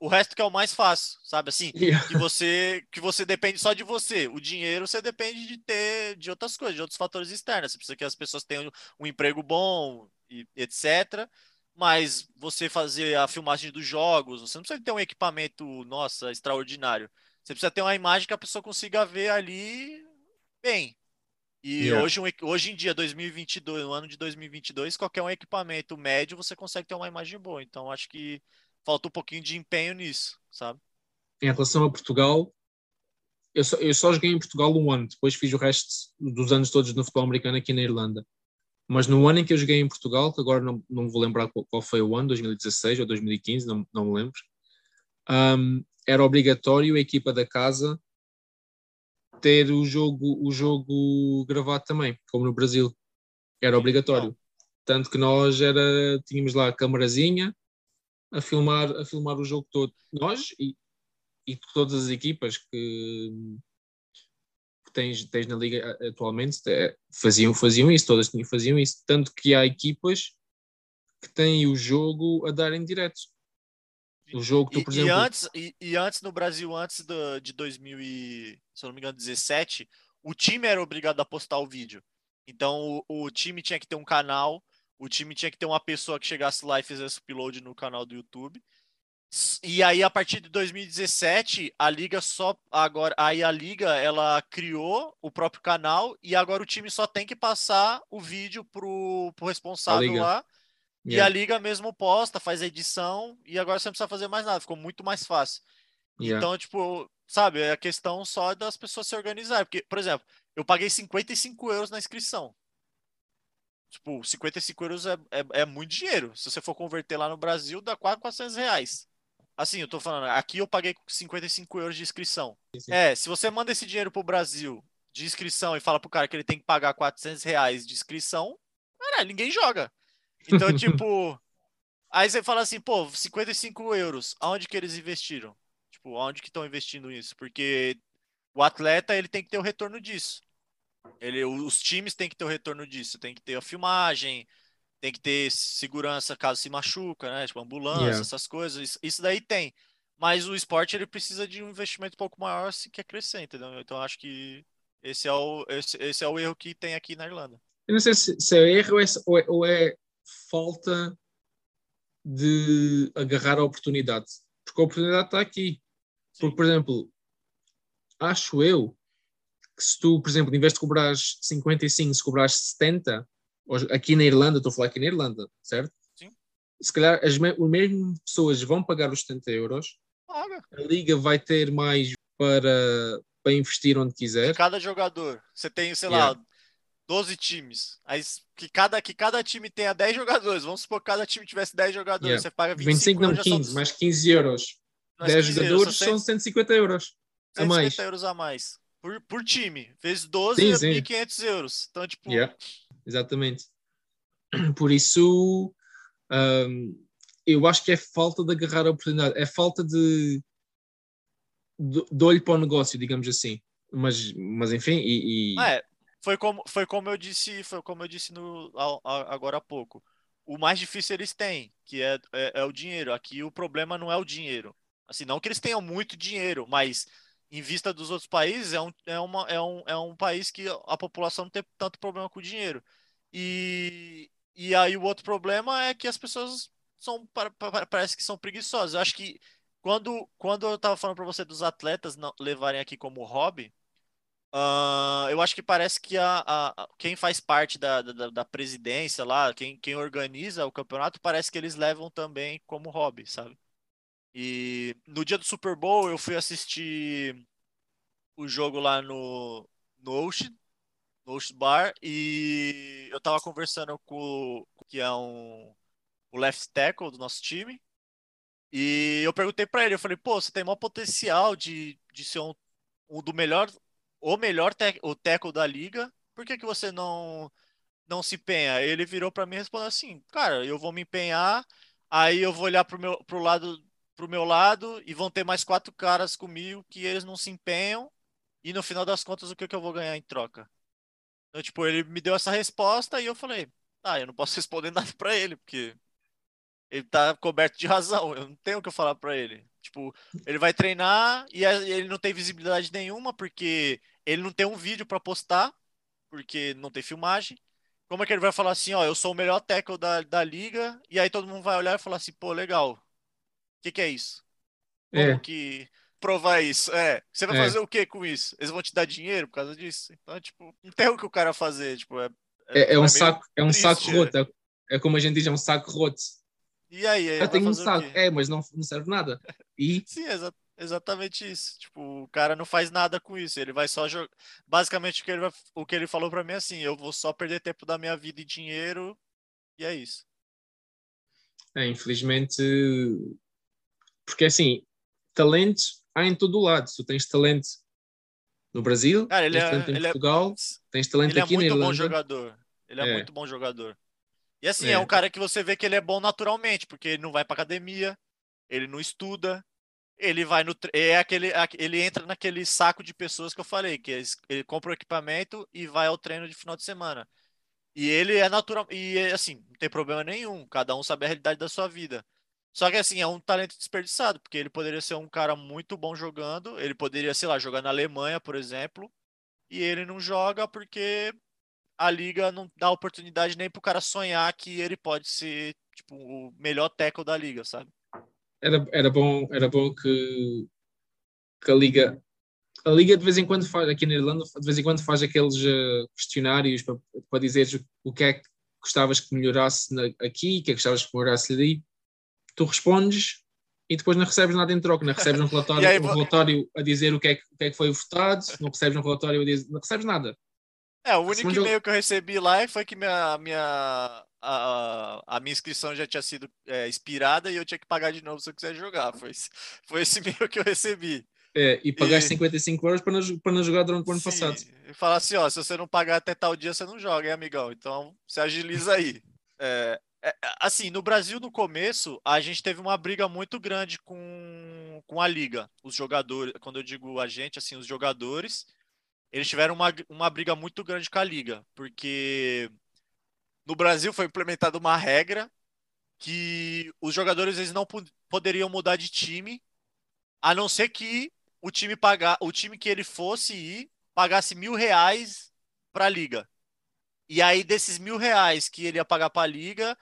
O resto que é o mais fácil, sabe assim? [LAUGHS] Yeah. Que você que você depende só de você. O dinheiro você depende de ter de outras coisas, de outros fatores externos. Você precisa que as pessoas tenham um emprego bom e etc mas você fazer a filmagem dos jogos, você não precisa ter um equipamento, nossa, extraordinário. Você precisa ter uma imagem que a pessoa consiga ver ali bem. E yeah. hoje, hoje em dia, 2022, no ano de 2022, qualquer um equipamento médio você consegue ter uma imagem boa. Então, acho que falta um pouquinho de empenho nisso, sabe? Em relação a Portugal, eu só, eu só joguei em Portugal um ano, depois fiz o resto dos anos todos no futebol americano aqui na Irlanda. Mas no ano em que eu joguei em Portugal, que agora não, não vou lembrar qual, qual, foi o ano, 2016 ou 2015, não, não me lembro, um, era obrigatório a equipa da casa ter o jogo, o jogo gravado também, como no Brasil. Era obrigatório. Tanto que nós era, tínhamos lá a camarazinha a filmar, a filmar o jogo todo. Nós e, e todas as equipas que, tens, tens na liga atualmente é, faziam, faziam isso, todas faziam isso, tanto que há equipas que têm o jogo a dar em direto. O jogo tu, por e, exemplo. E antes, e, e, antes no Brasil, antes do, de 2000 e, se não me engano, 17, o time era obrigado a postar o vídeo. Então o, o, time tinha que ter um canal, o time tinha que ter uma pessoa que chegasse lá e fizesse upload no canal do YouTube. E aí a partir de 2017, a liga só agora, aí a liga ela criou o próprio canal e agora o time só tem que passar o vídeo pro, pro responsável lá. Yeah. E a liga mesmo posta, faz a edição e agora você não precisa fazer mais nada, ficou muito mais fácil. Yeah. Então, tipo, sabe, é a questão só das pessoas se organizarem. Porque, por exemplo, eu paguei 55 euros na inscrição. Tipo, 55 euros é, é, é muito dinheiro. Se você for converter lá no Brasil, dá quase 400 reais. Assim, eu tô falando, aqui eu paguei 55 euros de inscrição. Sim. É, se você manda esse dinheiro pro Brasil de inscrição e fala pro cara que ele tem que pagar 400 reais de inscrição, cara, ninguém joga. Então, [LAUGHS] tipo, aí você fala assim, pô, 55 euros, aonde que eles investiram? Tipo, aonde que estão investindo isso? Porque o atleta, ele tem que ter o retorno disso. Ele, os times têm que ter o retorno disso, tem que ter a filmagem, tem que ter segurança caso se machuca, né? Tipo, ambulância, yeah. essas coisas. Isso daí tem. Mas o esporte ele precisa de um investimento um pouco maior se quer crescer, entendeu? Então acho que esse é o, esse, esse é o erro que tem aqui na Irlanda. Eu não sei se, se é erro ou é, ou é falta de agarrar a oportunidade. Porque a oportunidade está aqui. Sim. Porque, por exemplo, acho eu que se tu, por exemplo, em vez de cobrares 55, se cobrares 70, aqui na Irlanda, estou a falar aqui na Irlanda, certo? Sim. Se calhar as, me as mesmas pessoas vão pagar os 70 euros, Paga. a liga vai ter mais para, para investir onde quiser. De cada jogador. Você tem, sei yeah. lá, 12 times. Aí que cada, que cada time tenha 10 jogadores. Vamos supor que cada time tivesse 10 jogadores. Yeah. Você paga 25, 25 não, 15, são... mais 15 euros. Mais 10 15 jogadores euros, são 150 euros. 150 a mais. euros a mais por, por time. Vezes 12 é 1.500 euros. Então, tipo. Yeah, exatamente. [CLEARS THROAT] Por isso, um, eu acho que é falta de agarrar a oportunidade, é falta de, de, de olho para o negócio, digamos assim. Mas, mas enfim, e, e... É, foi como, foi como eu disse, foi como eu disse no, agora há pouco. O mais difícil eles têm, que é, é, é o dinheiro. Aqui o problema não é o dinheiro. Assim, não que eles tenham muito dinheiro, mas em vista dos outros países, é um, é, uma, é, um, é um país que a população não tem tanto problema com o dinheiro. E, e aí o outro problema é que as pessoas são parece que são preguiçosas. Eu acho que quando, quando eu estava falando para você dos atletas não, levarem aqui como hobby, uh, eu acho que parece que a, a, quem faz parte da, da, da, presidência lá, quem, quem organiza o campeonato, parece que eles levam também como hobby, sabe? E no dia do Super Bowl eu fui assistir o jogo lá no, no Ocean, no Ocean Bar, e eu tava conversando com que é um o left tackle do nosso time. E eu perguntei para ele, eu falei, pô, você tem maior potencial de, de ser um, um do melhor, o melhor te, o tackle da liga, por que, que você não não se empenha? Ele virou para mim e respondeu assim, cara, eu vou me empenhar, aí eu vou olhar pro, meu, pro lado pro meu lado e vão ter mais quatro caras comigo que eles não se empenham e no final das contas o que, que eu vou ganhar em troca? Então, tipo, ele me deu essa resposta e eu falei, ah, eu não posso [LAUGHS] responder nada para ele, porque ele tá coberto de razão, eu não tenho o que falar para ele. Tipo, ele vai treinar e ele não tem visibilidade nenhuma porque ele não tem um vídeo para postar, porque não tem filmagem. Como é que ele vai falar assim, ó, eu sou o melhor tackle da, da liga, e aí todo mundo vai olhar e falar assim, pô, legal, que, que é isso? Como é. que provar isso? É, você vai é. fazer o que com isso? Eles vão te dar dinheiro por causa disso? Então, tipo, não tem o que o cara fazer, tipo, é, é, é, é um saco, é um triste, saco roto, é. é como a gente diz, é um saco roto. E aí, aí eu tenho um saco, é, mas não, não serve nada. E [LAUGHS] Sim, exa exatamente isso. Tipo, o cara não faz nada com isso, ele vai só jogar. Basicamente o que ele vai... o que ele falou para mim é assim, eu vou só perder tempo da minha vida e dinheiro e é isso. É, infelizmente porque assim, talento há em todo o lado. Tu tens talento no Brasil, Cara, tens é, talento em é Portugal, é, tens talento aqui na Ele é muito bom jogador. Ele é, é, muito bom jogador. E assim, é. é um cara que você vê que ele é bom naturalmente, porque ele não vai pra academia, ele não estuda, ele vai no é aquele ele entra naquele saco de pessoas que eu falei que ele, ele compra o equipamento e vai ao treino de final de semana e ele é natural e assim não tem problema nenhum cada um sabe a realidade da sua vida só que assim, é um talento desperdiçado, porque ele poderia ser um cara muito bom jogando, ele poderia, sei lá, jogar na Alemanha, por exemplo, e ele não joga porque a liga não dá oportunidade nem pro cara sonhar que ele pode ser tipo o melhor tackle da liga, sabe? Era, era bom, era bom que, que a liga a liga de vez em quando faz aqui na Irlanda de vez em quando faz aqueles uh, questionários para, para dizer o que é que gostavas que melhorasse na, aqui, o que é que gostavas que melhorasse ali. Tu respondes e depois não recebes nada em troca, não recebes um relatório, [LAUGHS] aí, um relatório a dizer o que, é que, o que é que foi votado, não recebes um relatório a dizer, não recebes nada. É, o único e-mail que eu recebi lá foi que minha, minha, a, a minha inscrição já tinha sido é, expirada e eu tinha que pagar de novo se eu quiser jogar. Foi, [LAUGHS] foi esse e-mail que eu recebi. É, e pagaste e... 55 euros para não, para não jogar durante o ano Sim, passado. E falar assim, ó, se você não pagar até tal dia, você não joga, hein, amigão? Então, se agiliza aí. É, assim, no Brasil, no começo, a gente teve uma briga muito grande com, com a liga. Os jogadores, quando eu digo a gente, assim, os jogadores, eles tiveram uma, uma briga muito grande com a liga, porque no Brasil foi implementada uma regra que os jogadores eles não poderiam mudar de time, a não ser que o time pagar, o time que ele fosse ir pagasse mil reais para a liga. E aí, desses mil reais que ele ia pagar para a liga,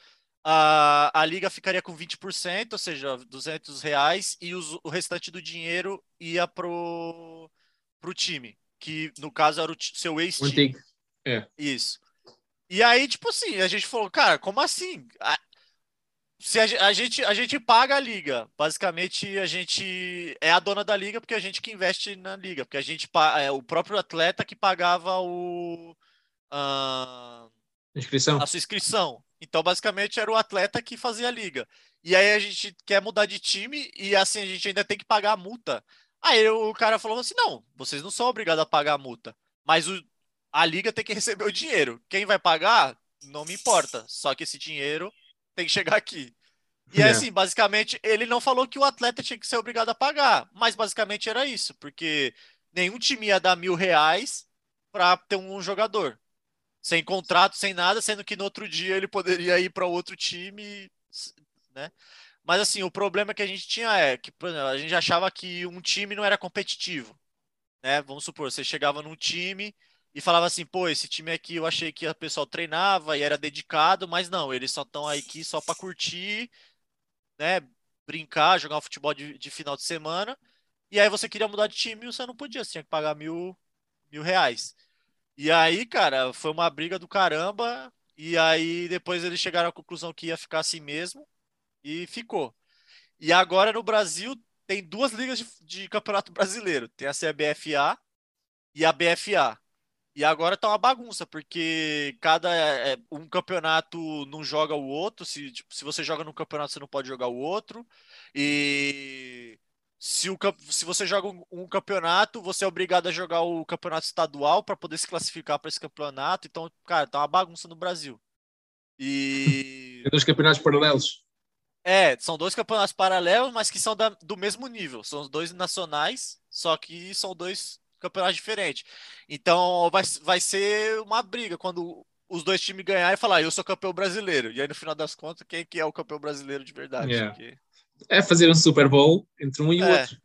a, a liga ficaria com 20%, ou seja, 200 reais, e os, o restante do dinheiro ia pro, pro time, que no caso era o seu ex-time. É. Isso. E aí, tipo assim, a gente falou, cara, como assim? A, se a, a, gente, a gente paga a liga. Basicamente, a gente é a dona da liga porque a gente que investe na liga. Porque a gente é o próprio atleta que pagava o. Uh, inscrição. A sua inscrição. Então, basicamente, era o atleta que fazia a liga. E aí a gente quer mudar de time e assim a gente ainda tem que pagar a multa. Aí o cara falou assim: não, vocês não são obrigados a pagar a multa. Mas o, a liga tem que receber o dinheiro. Quem vai pagar, não me importa. Só que esse dinheiro tem que chegar aqui. E é. assim, basicamente, ele não falou que o atleta tinha que ser obrigado a pagar, mas basicamente era isso, porque nenhum time ia dar mil reais para ter um jogador. Sem contrato, sem nada, sendo que no outro dia ele poderia ir para outro time, né? Mas assim, o problema que a gente tinha é que exemplo, a gente achava que um time não era competitivo, né? Vamos supor, você chegava num time e falava assim, pô, esse time aqui eu achei que o pessoal treinava e era dedicado, mas não, eles só estão aqui só para curtir, né? Brincar, jogar um futebol de, de, final de semana. E aí você queria mudar de time e você não podia, você tinha que pagar mil, mil reais. E aí, cara, foi uma briga do caramba. E aí depois eles chegaram à conclusão que ia ficar assim mesmo. E ficou. E agora no Brasil tem duas ligas de, de campeonato brasileiro. Tem a CBFA e a BFA. E agora tá uma bagunça, porque cada é, um campeonato não joga o outro. Se, tipo, se você joga num campeonato, você não pode jogar o outro. E se, o, se você joga um, um campeonato, você é obrigado a jogar o campeonato estadual para poder se classificar para esse campeonato. Então, cara, tá uma bagunça no Brasil. E. Tem dois campeonatos paralelos. É, são dois campeonatos paralelos, mas que são da, do mesmo nível. São os dois nacionais, só que são dois campeonato diferente. Então vai, vai ser uma briga quando os dois times ganhar e falar, eu sou campeão brasileiro. E aí, no final das contas, quem que é o campeão brasileiro de verdade? Yeah. Porque... É fazer um Super Bowl entre um e o é, outro.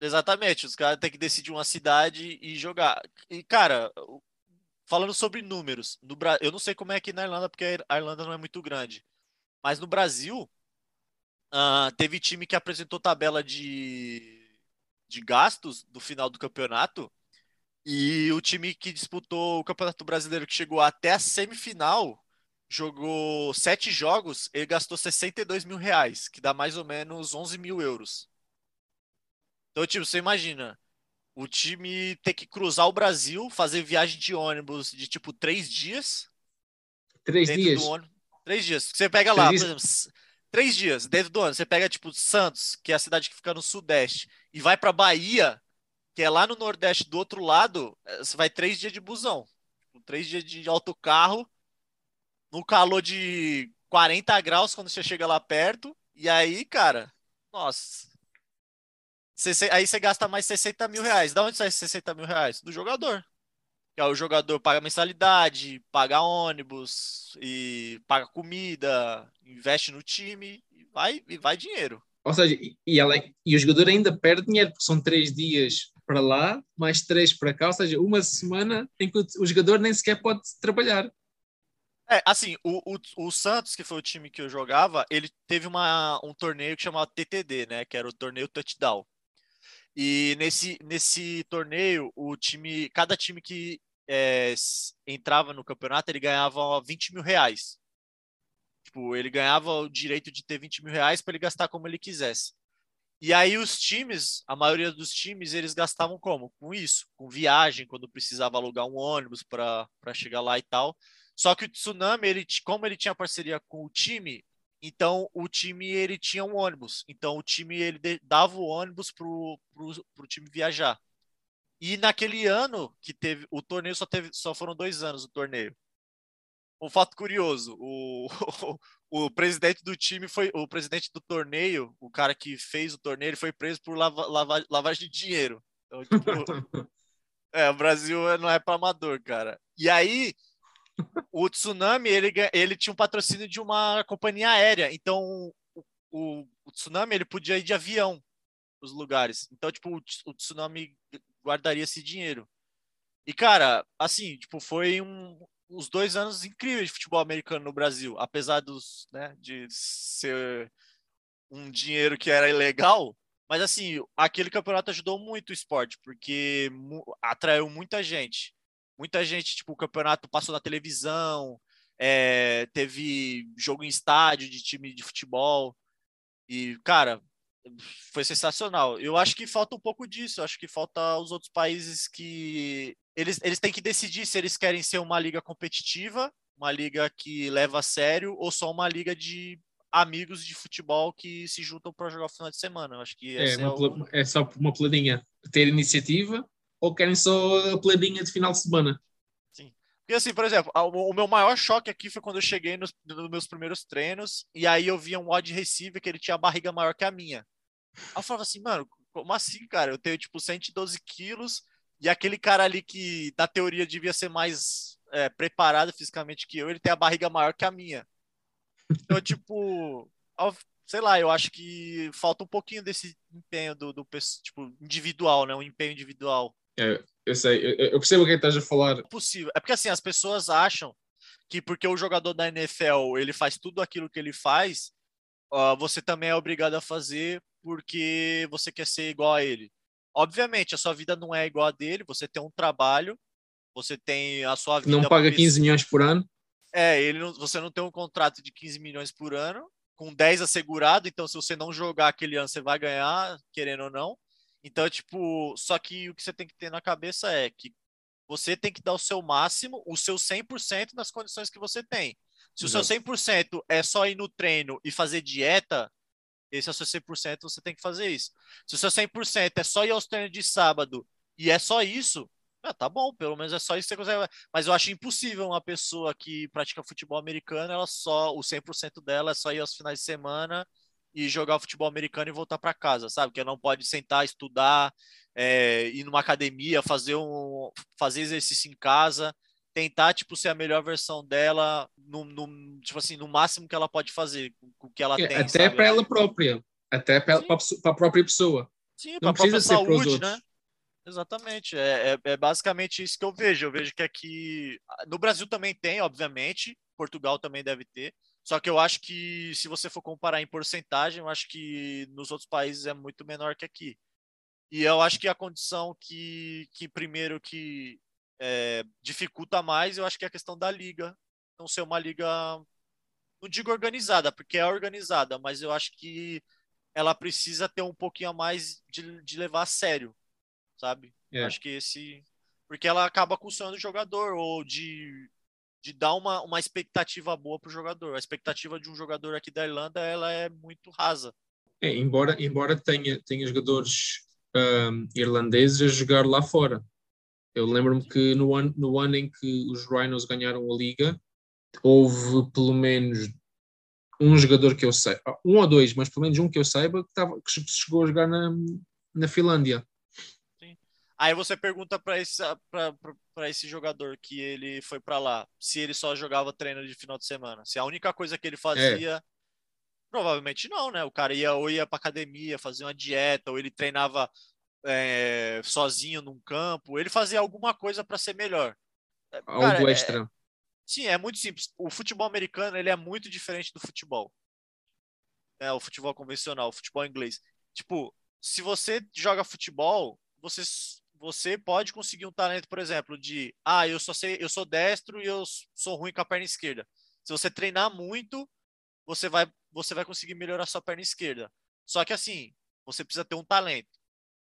Exatamente, os caras têm que decidir uma cidade e jogar. E, cara, falando sobre números, no Bra... eu não sei como é aqui na Irlanda, porque a Irlanda não é muito grande. Mas no Brasil, uh, teve time que apresentou tabela de de gastos do final do campeonato. E o time que disputou o Campeonato Brasileiro, que chegou até a semifinal, jogou sete jogos, ele gastou 62 mil reais, que dá mais ou menos 11 mil euros. Então, tipo, você imagina, o time ter que cruzar o Brasil, fazer viagem de ônibus de tipo três dias. Três dias? Três dias. Você pega lá, três... por exemplo, três dias dentro do ônibus. Você pega, tipo, Santos, que é a cidade que fica no Sudeste, e vai para Bahia, que é lá no Nordeste do outro lado, eh, você vai três dias de busão. Três dias de autocarro, no calor de 40 graus quando você chega lá perto. E aí, cara, nossa. Aí você gasta mais 60 mil reais. Da onde sai 60 mil reais? Do jogador. Que o jogador paga mensalidade, paga ônibus, e paga comida, investe no time e vai, e vai dinheiro. Ou seja, e, ela, e o jogador ainda perde dinheiro, porque são três dias para lá, mais três para cá, ou seja, uma semana em que o jogador nem sequer pode trabalhar. É, assim, o, o, o, Santos, que foi o time que eu jogava, ele teve uma, um torneio que chamava TTD, né? Que era o torneio Touchdown. E nesse, nesse torneio, o time, cada time que é, entrava no campeonato, ele ganhava 20 mil reais. Tipo, ele ganhava o direito de ter 20 mil reais para ele gastar como ele quisesse. E aí os times, a maioria dos times, eles gastavam como? Com isso, com viagem, quando precisava alugar um ônibus para chegar lá e tal. Só que o Tsunami, ele, como ele tinha parceria com o time, então o time ele tinha um ônibus. Então o time ele dava o ônibus pro, pro, pro time viajar. E naquele ano que teve o torneio só teve só foram dois anos o torneio. Um fato curioso, o, [LAUGHS] o, o, presidente do time foi o presidente do torneio, o cara que fez o torneio, ele foi preso por lava, lava, lavagem de dinheiro. Então, tipo, [LAUGHS] é, o Brasil não é para amador, cara. E aí o Tsunami ele, ele tinha um patrocínio de uma companhia aérea, então o, o, Tsunami ele podia ir de avião os lugares. Então, tipo, o, Tsunami guardaria esse dinheiro. E, cara, assim, tipo, foi um, os dois anos incríveis de futebol americano no Brasil, apesar dos, né, de ser um dinheiro que era ilegal, mas assim, aquele campeonato ajudou muito o esporte, porque atraiu muita gente. Muita gente, tipo, o campeonato passou na televisão, é, teve jogo em estádio de time de futebol. E, cara, foi sensacional. Eu acho que falta um pouco disso. Eu acho que falta os outros países que eles, eles têm que decidir se eles querem ser uma liga competitiva, uma liga que leva a sério, ou só uma liga de amigos de futebol que se juntam para jogar no final de semana. Eu acho que é, uma, é, o... é só uma planilha ter iniciativa ou querem só a planilha de final de semana? Sim. Porque assim, por exemplo, o meu maior choque aqui foi quando eu cheguei nos, nos meus primeiros treinos e aí eu via um wide receiver que ele tinha a barriga maior que a minha. Aí eu falava assim, mano, como assim, cara? Eu tenho tipo 112 quilos e aquele cara ali que, na teoria, devia ser mais é, preparado fisicamente que eu, ele tem a barriga maior que a minha. Então, tipo, sei lá, eu acho que falta um pouquinho desse empenho do, do tipo, individual, né? Um empenho individual. É, eu sei, eu, eu percebo o que estás a falar. É possível. É porque assim, as pessoas acham que porque o jogador da NFL ele faz tudo aquilo que ele faz, uh, você também é obrigado a fazer porque você quer ser igual a ele. Obviamente, a sua vida não é igual a dele, você tem um trabalho, você tem a sua vida. Não paga 15 milhões por ano? É, ele não, você não tem um contrato de 15 milhões por ano, com 10 assegurado, então se você não jogar aquele ano, você vai ganhar, querendo ou não. Então, tipo, só que o que você tem que ter na cabeça é que você tem que dar o seu máximo, o seu 100% nas condições que você tem. Se Exato. o seu 100% é só ir no treino e fazer dieta, esse é o seu 100%, você tem que fazer isso. Se o seu 100% é só ir aos treinos de sábado e é só isso, ah, tá bom, pelo menos é só isso que você consegue. Mas eu acho impossível uma pessoa que pratica futebol americano, ela só, o 100% dela é só ir aos finais de semana e jogar futebol americano e voltar para casa, sabe? Que não pode sentar, estudar, é, ir numa academia, fazer um fazer exercício em casa tentar tipo ser a melhor versão dela no, no tipo assim no máximo que ela pode fazer com o que ela é, tem até para ela própria até para a própria pessoa. Sim para a própria saúde né? exatamente é, é, é, basicamente isso que eu vejo. Eu vejo que aqui no Brasil também tem obviamente Portugal também deve ter só que eu acho que se você for comparar em porcentagem eu acho que nos outros países é muito menor que aqui e eu acho que a condição que, que primeiro que é, dificulta mais, eu acho que é a questão da liga não ser uma liga, não digo organizada, porque é organizada, mas eu acho que ela precisa ter um pouquinho a mais de, de levar a sério, sabe? É. Acho que esse. Porque ela acaba custando o jogador, ou de, de dar uma, uma expectativa boa para o jogador. A expectativa de um jogador aqui da Irlanda ela é muito rasa. É, embora, embora tenha, tenha jogadores um, irlandeses a jogar lá fora. Eu lembro-me que no ano, no ano em que os Rhinos ganharam a liga, houve pelo menos um jogador que eu sei, ah, um ou dois, mas pelo menos um que eu saiba, que, tava, que chegou a jogar na, na Finlândia. Aí você pergunta para esse, esse jogador que ele foi para lá se ele só jogava treino de final de semana. Se a única coisa que ele fazia. É. Provavelmente não, né? O cara ia ou ia para academia, fazia uma dieta, ou ele treinava é, sozinho num campo. Ele fazia alguma coisa para ser melhor. É, Algo Cara, é, extra. É, sim, é muito simples. O futebol americano ele é muito diferente do futebol. É, o futebol convencional, o futebol inglês. Tipo, se você joga futebol, você, você pode conseguir um talento, por exemplo, de ah, eu só sei, eu sou destro e eu sou ruim com a perna esquerda. Se você treinar muito, você vai, você vai conseguir melhorar sua perna esquerda. Só que assim, você precisa ter um talento.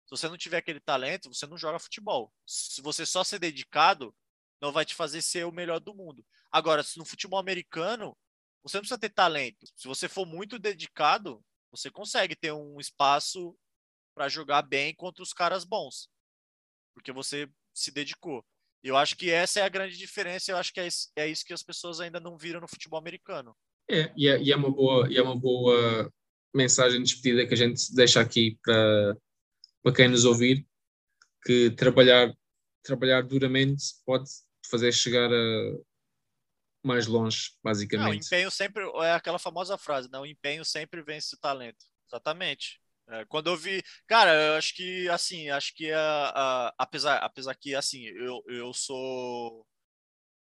Se você não tiver aquele talento, você não joga futebol. Se você só ser dedicado, não vai te fazer ser o melhor do mundo. Agora, no futebol americano, você não precisa ter talento. Se você for muito dedicado, você consegue ter um espaço para jogar bem contra os caras bons, porque você se dedicou. Eu acho que essa é a grande diferença. Eu acho que é, é isso que as pessoas ainda não viram no futebol americano. É, e é, e é uma boa, e é uma boa mensagem de despedida que a gente deixa aqui para, para quem nos ouvir, que trabalhar, trabalhar duramente pode fazer chegar a mais longe, basicamente. Não, o empenho sempre é aquela famosa frase, não, né? o empenho sempre vence o talento. Exatamente. É, quando eu vi, cara, eu acho que assim, acho que a, a, apesar, apesar que assim, eu, eu sou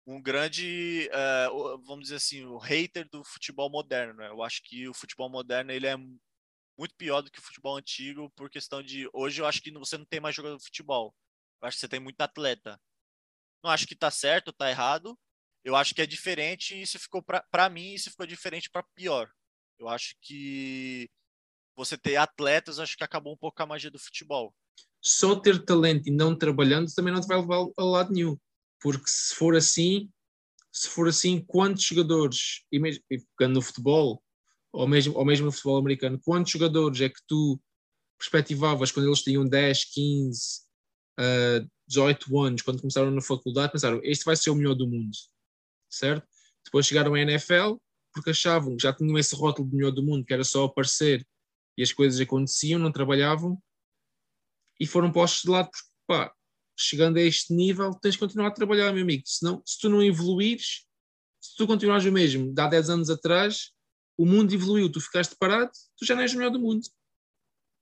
um grande, é, vamos dizer assim, o hater do futebol moderno, né? Eu acho que o futebol moderno ele é muito pior do que o futebol antigo por questão de hoje eu acho que você não tem mais jogador de futebol. Eu acho que você tem muito atleta. Não acho que tá certo, tá errado. Eu acho que é diferente e isso ficou para mim, isso ficou diferente para pior. Eu acho que você ter atletas, acho que acabou um pouco a magia do futebol. Só ter talento e não trabalhando também não te vai levar a lado nenhum. Porque se for assim, se for assim, quantos jogadores, e mesmo, ficando no futebol, ou mesmo, ou mesmo no futebol americano, quantos jogadores é que tu perspectivavas quando eles tinham 10, 15, uh, 18 anos, quando começaram na faculdade, pensaram, este vai ser o melhor do mundo, certo? Depois chegaram à NFL, porque achavam que já tinham esse rótulo de melhor do mundo, que era só aparecer e as coisas aconteciam, não trabalhavam e foram postos de lado porque, pá, chegando a este nível, tens de continuar a trabalhar, meu amigo. Senão, se tu não evoluires, se tu continuares o mesmo, de há 10 anos atrás, o mundo evoluiu, tu ficaste parado, tu já não és o melhor do mundo.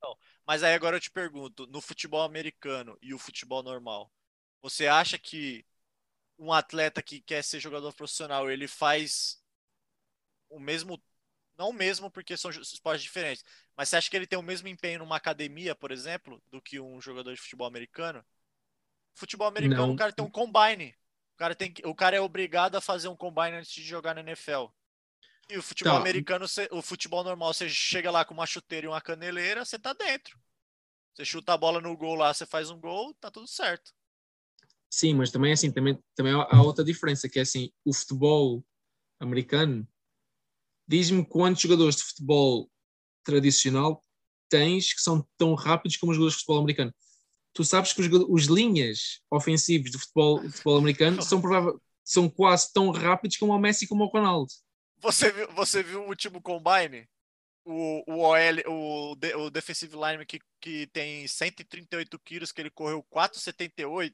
Não, mas aí agora eu te pergunto, no futebol americano e o futebol normal, você acha que um atleta que quer ser jogador profissional, ele faz o mesmo não o mesmo porque são esportes diferentes, mas você acha que ele tem o mesmo empenho numa academia, por exemplo, do que um jogador de futebol americano? Futebol americano, não. o cara tem um combine. O cara, tem, o cara é obrigado a fazer um combine antes de jogar na NFL. E o futebol tá. americano, o futebol normal, você chega lá com uma chuteira e uma caneleira, você tá dentro. Você chuta a bola no gol lá, você faz um gol, tá tudo certo. Sim, mas também assim, também, também há outra diferença, que é assim, o futebol americano Diz-me quantos jogadores de futebol tradicional tens que são tão rápidos como os jogadores de futebol americano. Tu sabes que os, os linhas ofensivos do futebol, futebol americano são, provável, são quase tão rápidos como o Messi e como o Ronaldo. Você viu, você viu o último combine? O, o OL, o, de, o defensive lineman que, que tem 138 quilos, que ele correu 4,78.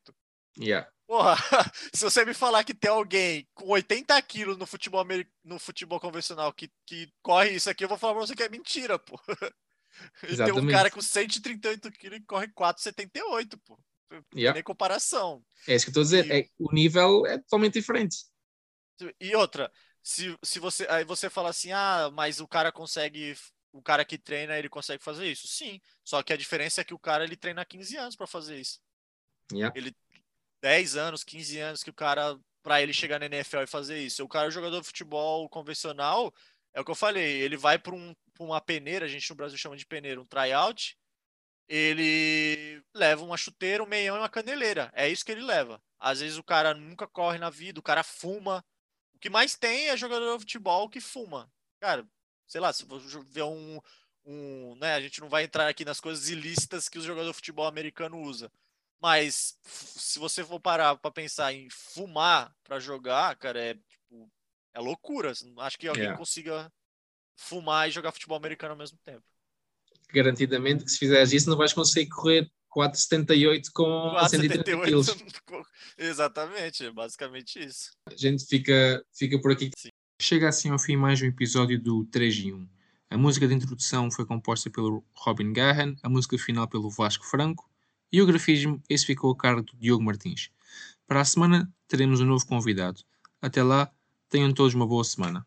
Yeah. Porra, [LAUGHS] se você me falar que tem alguém com 80 quilos no futebol, no futebol convencional que, que corre isso aqui, eu vou falar pra você que é mentira, pô. [LAUGHS] Tem um cara com 138 quilos e corre 4,78, pô. Yeah. Nem comparação. É isso que eu a dizer. E... É, o nível é totalmente diferente. E outra, se, se você. Aí você fala assim, ah, mas o cara consegue. O cara que treina, ele consegue fazer isso? Sim. Só que a diferença é que o cara ele treina há 15 anos para fazer isso. Yeah. Ele, 10 anos, 15 anos que o cara, para ele chegar na NFL e fazer isso. O cara, o jogador de futebol convencional, é o que eu falei, ele vai para um, uma peneira, a gente no Brasil chama de peneira, um tryout, ele leva uma chuteira, um meião e uma caneleira. É isso que ele leva. Às vezes o cara nunca corre na vida, o cara fuma. O que mais tem é jogador de futebol que fuma. Cara, sei lá, se você ver um, um, né, a gente não vai entrar aqui nas coisas ilícitas que o jogador de futebol americano usa. Mas se você for parar para pensar em fumar para jogar, cara, é tipo, é loucura. Acho que alguém yeah. consiga fumar e jogar futebol americano ao mesmo tempo. Garantidamente que se fizeres isso não vais conseguir correr 4,78 com 4,78 quilos. [LAUGHS] Exatamente, é basicamente isso. A gente fica, fica por aqui. Sim. Chega assim ao fim mais um episódio do 3 em 1. A música de introdução foi composta pelo Robin Gahan, a música final pelo Vasco Franco E o grafismo, esse ficou a cargo do Diogo Martins. Para a semana teremos um novo convidado. Até lá, tenham todos uma boa semana.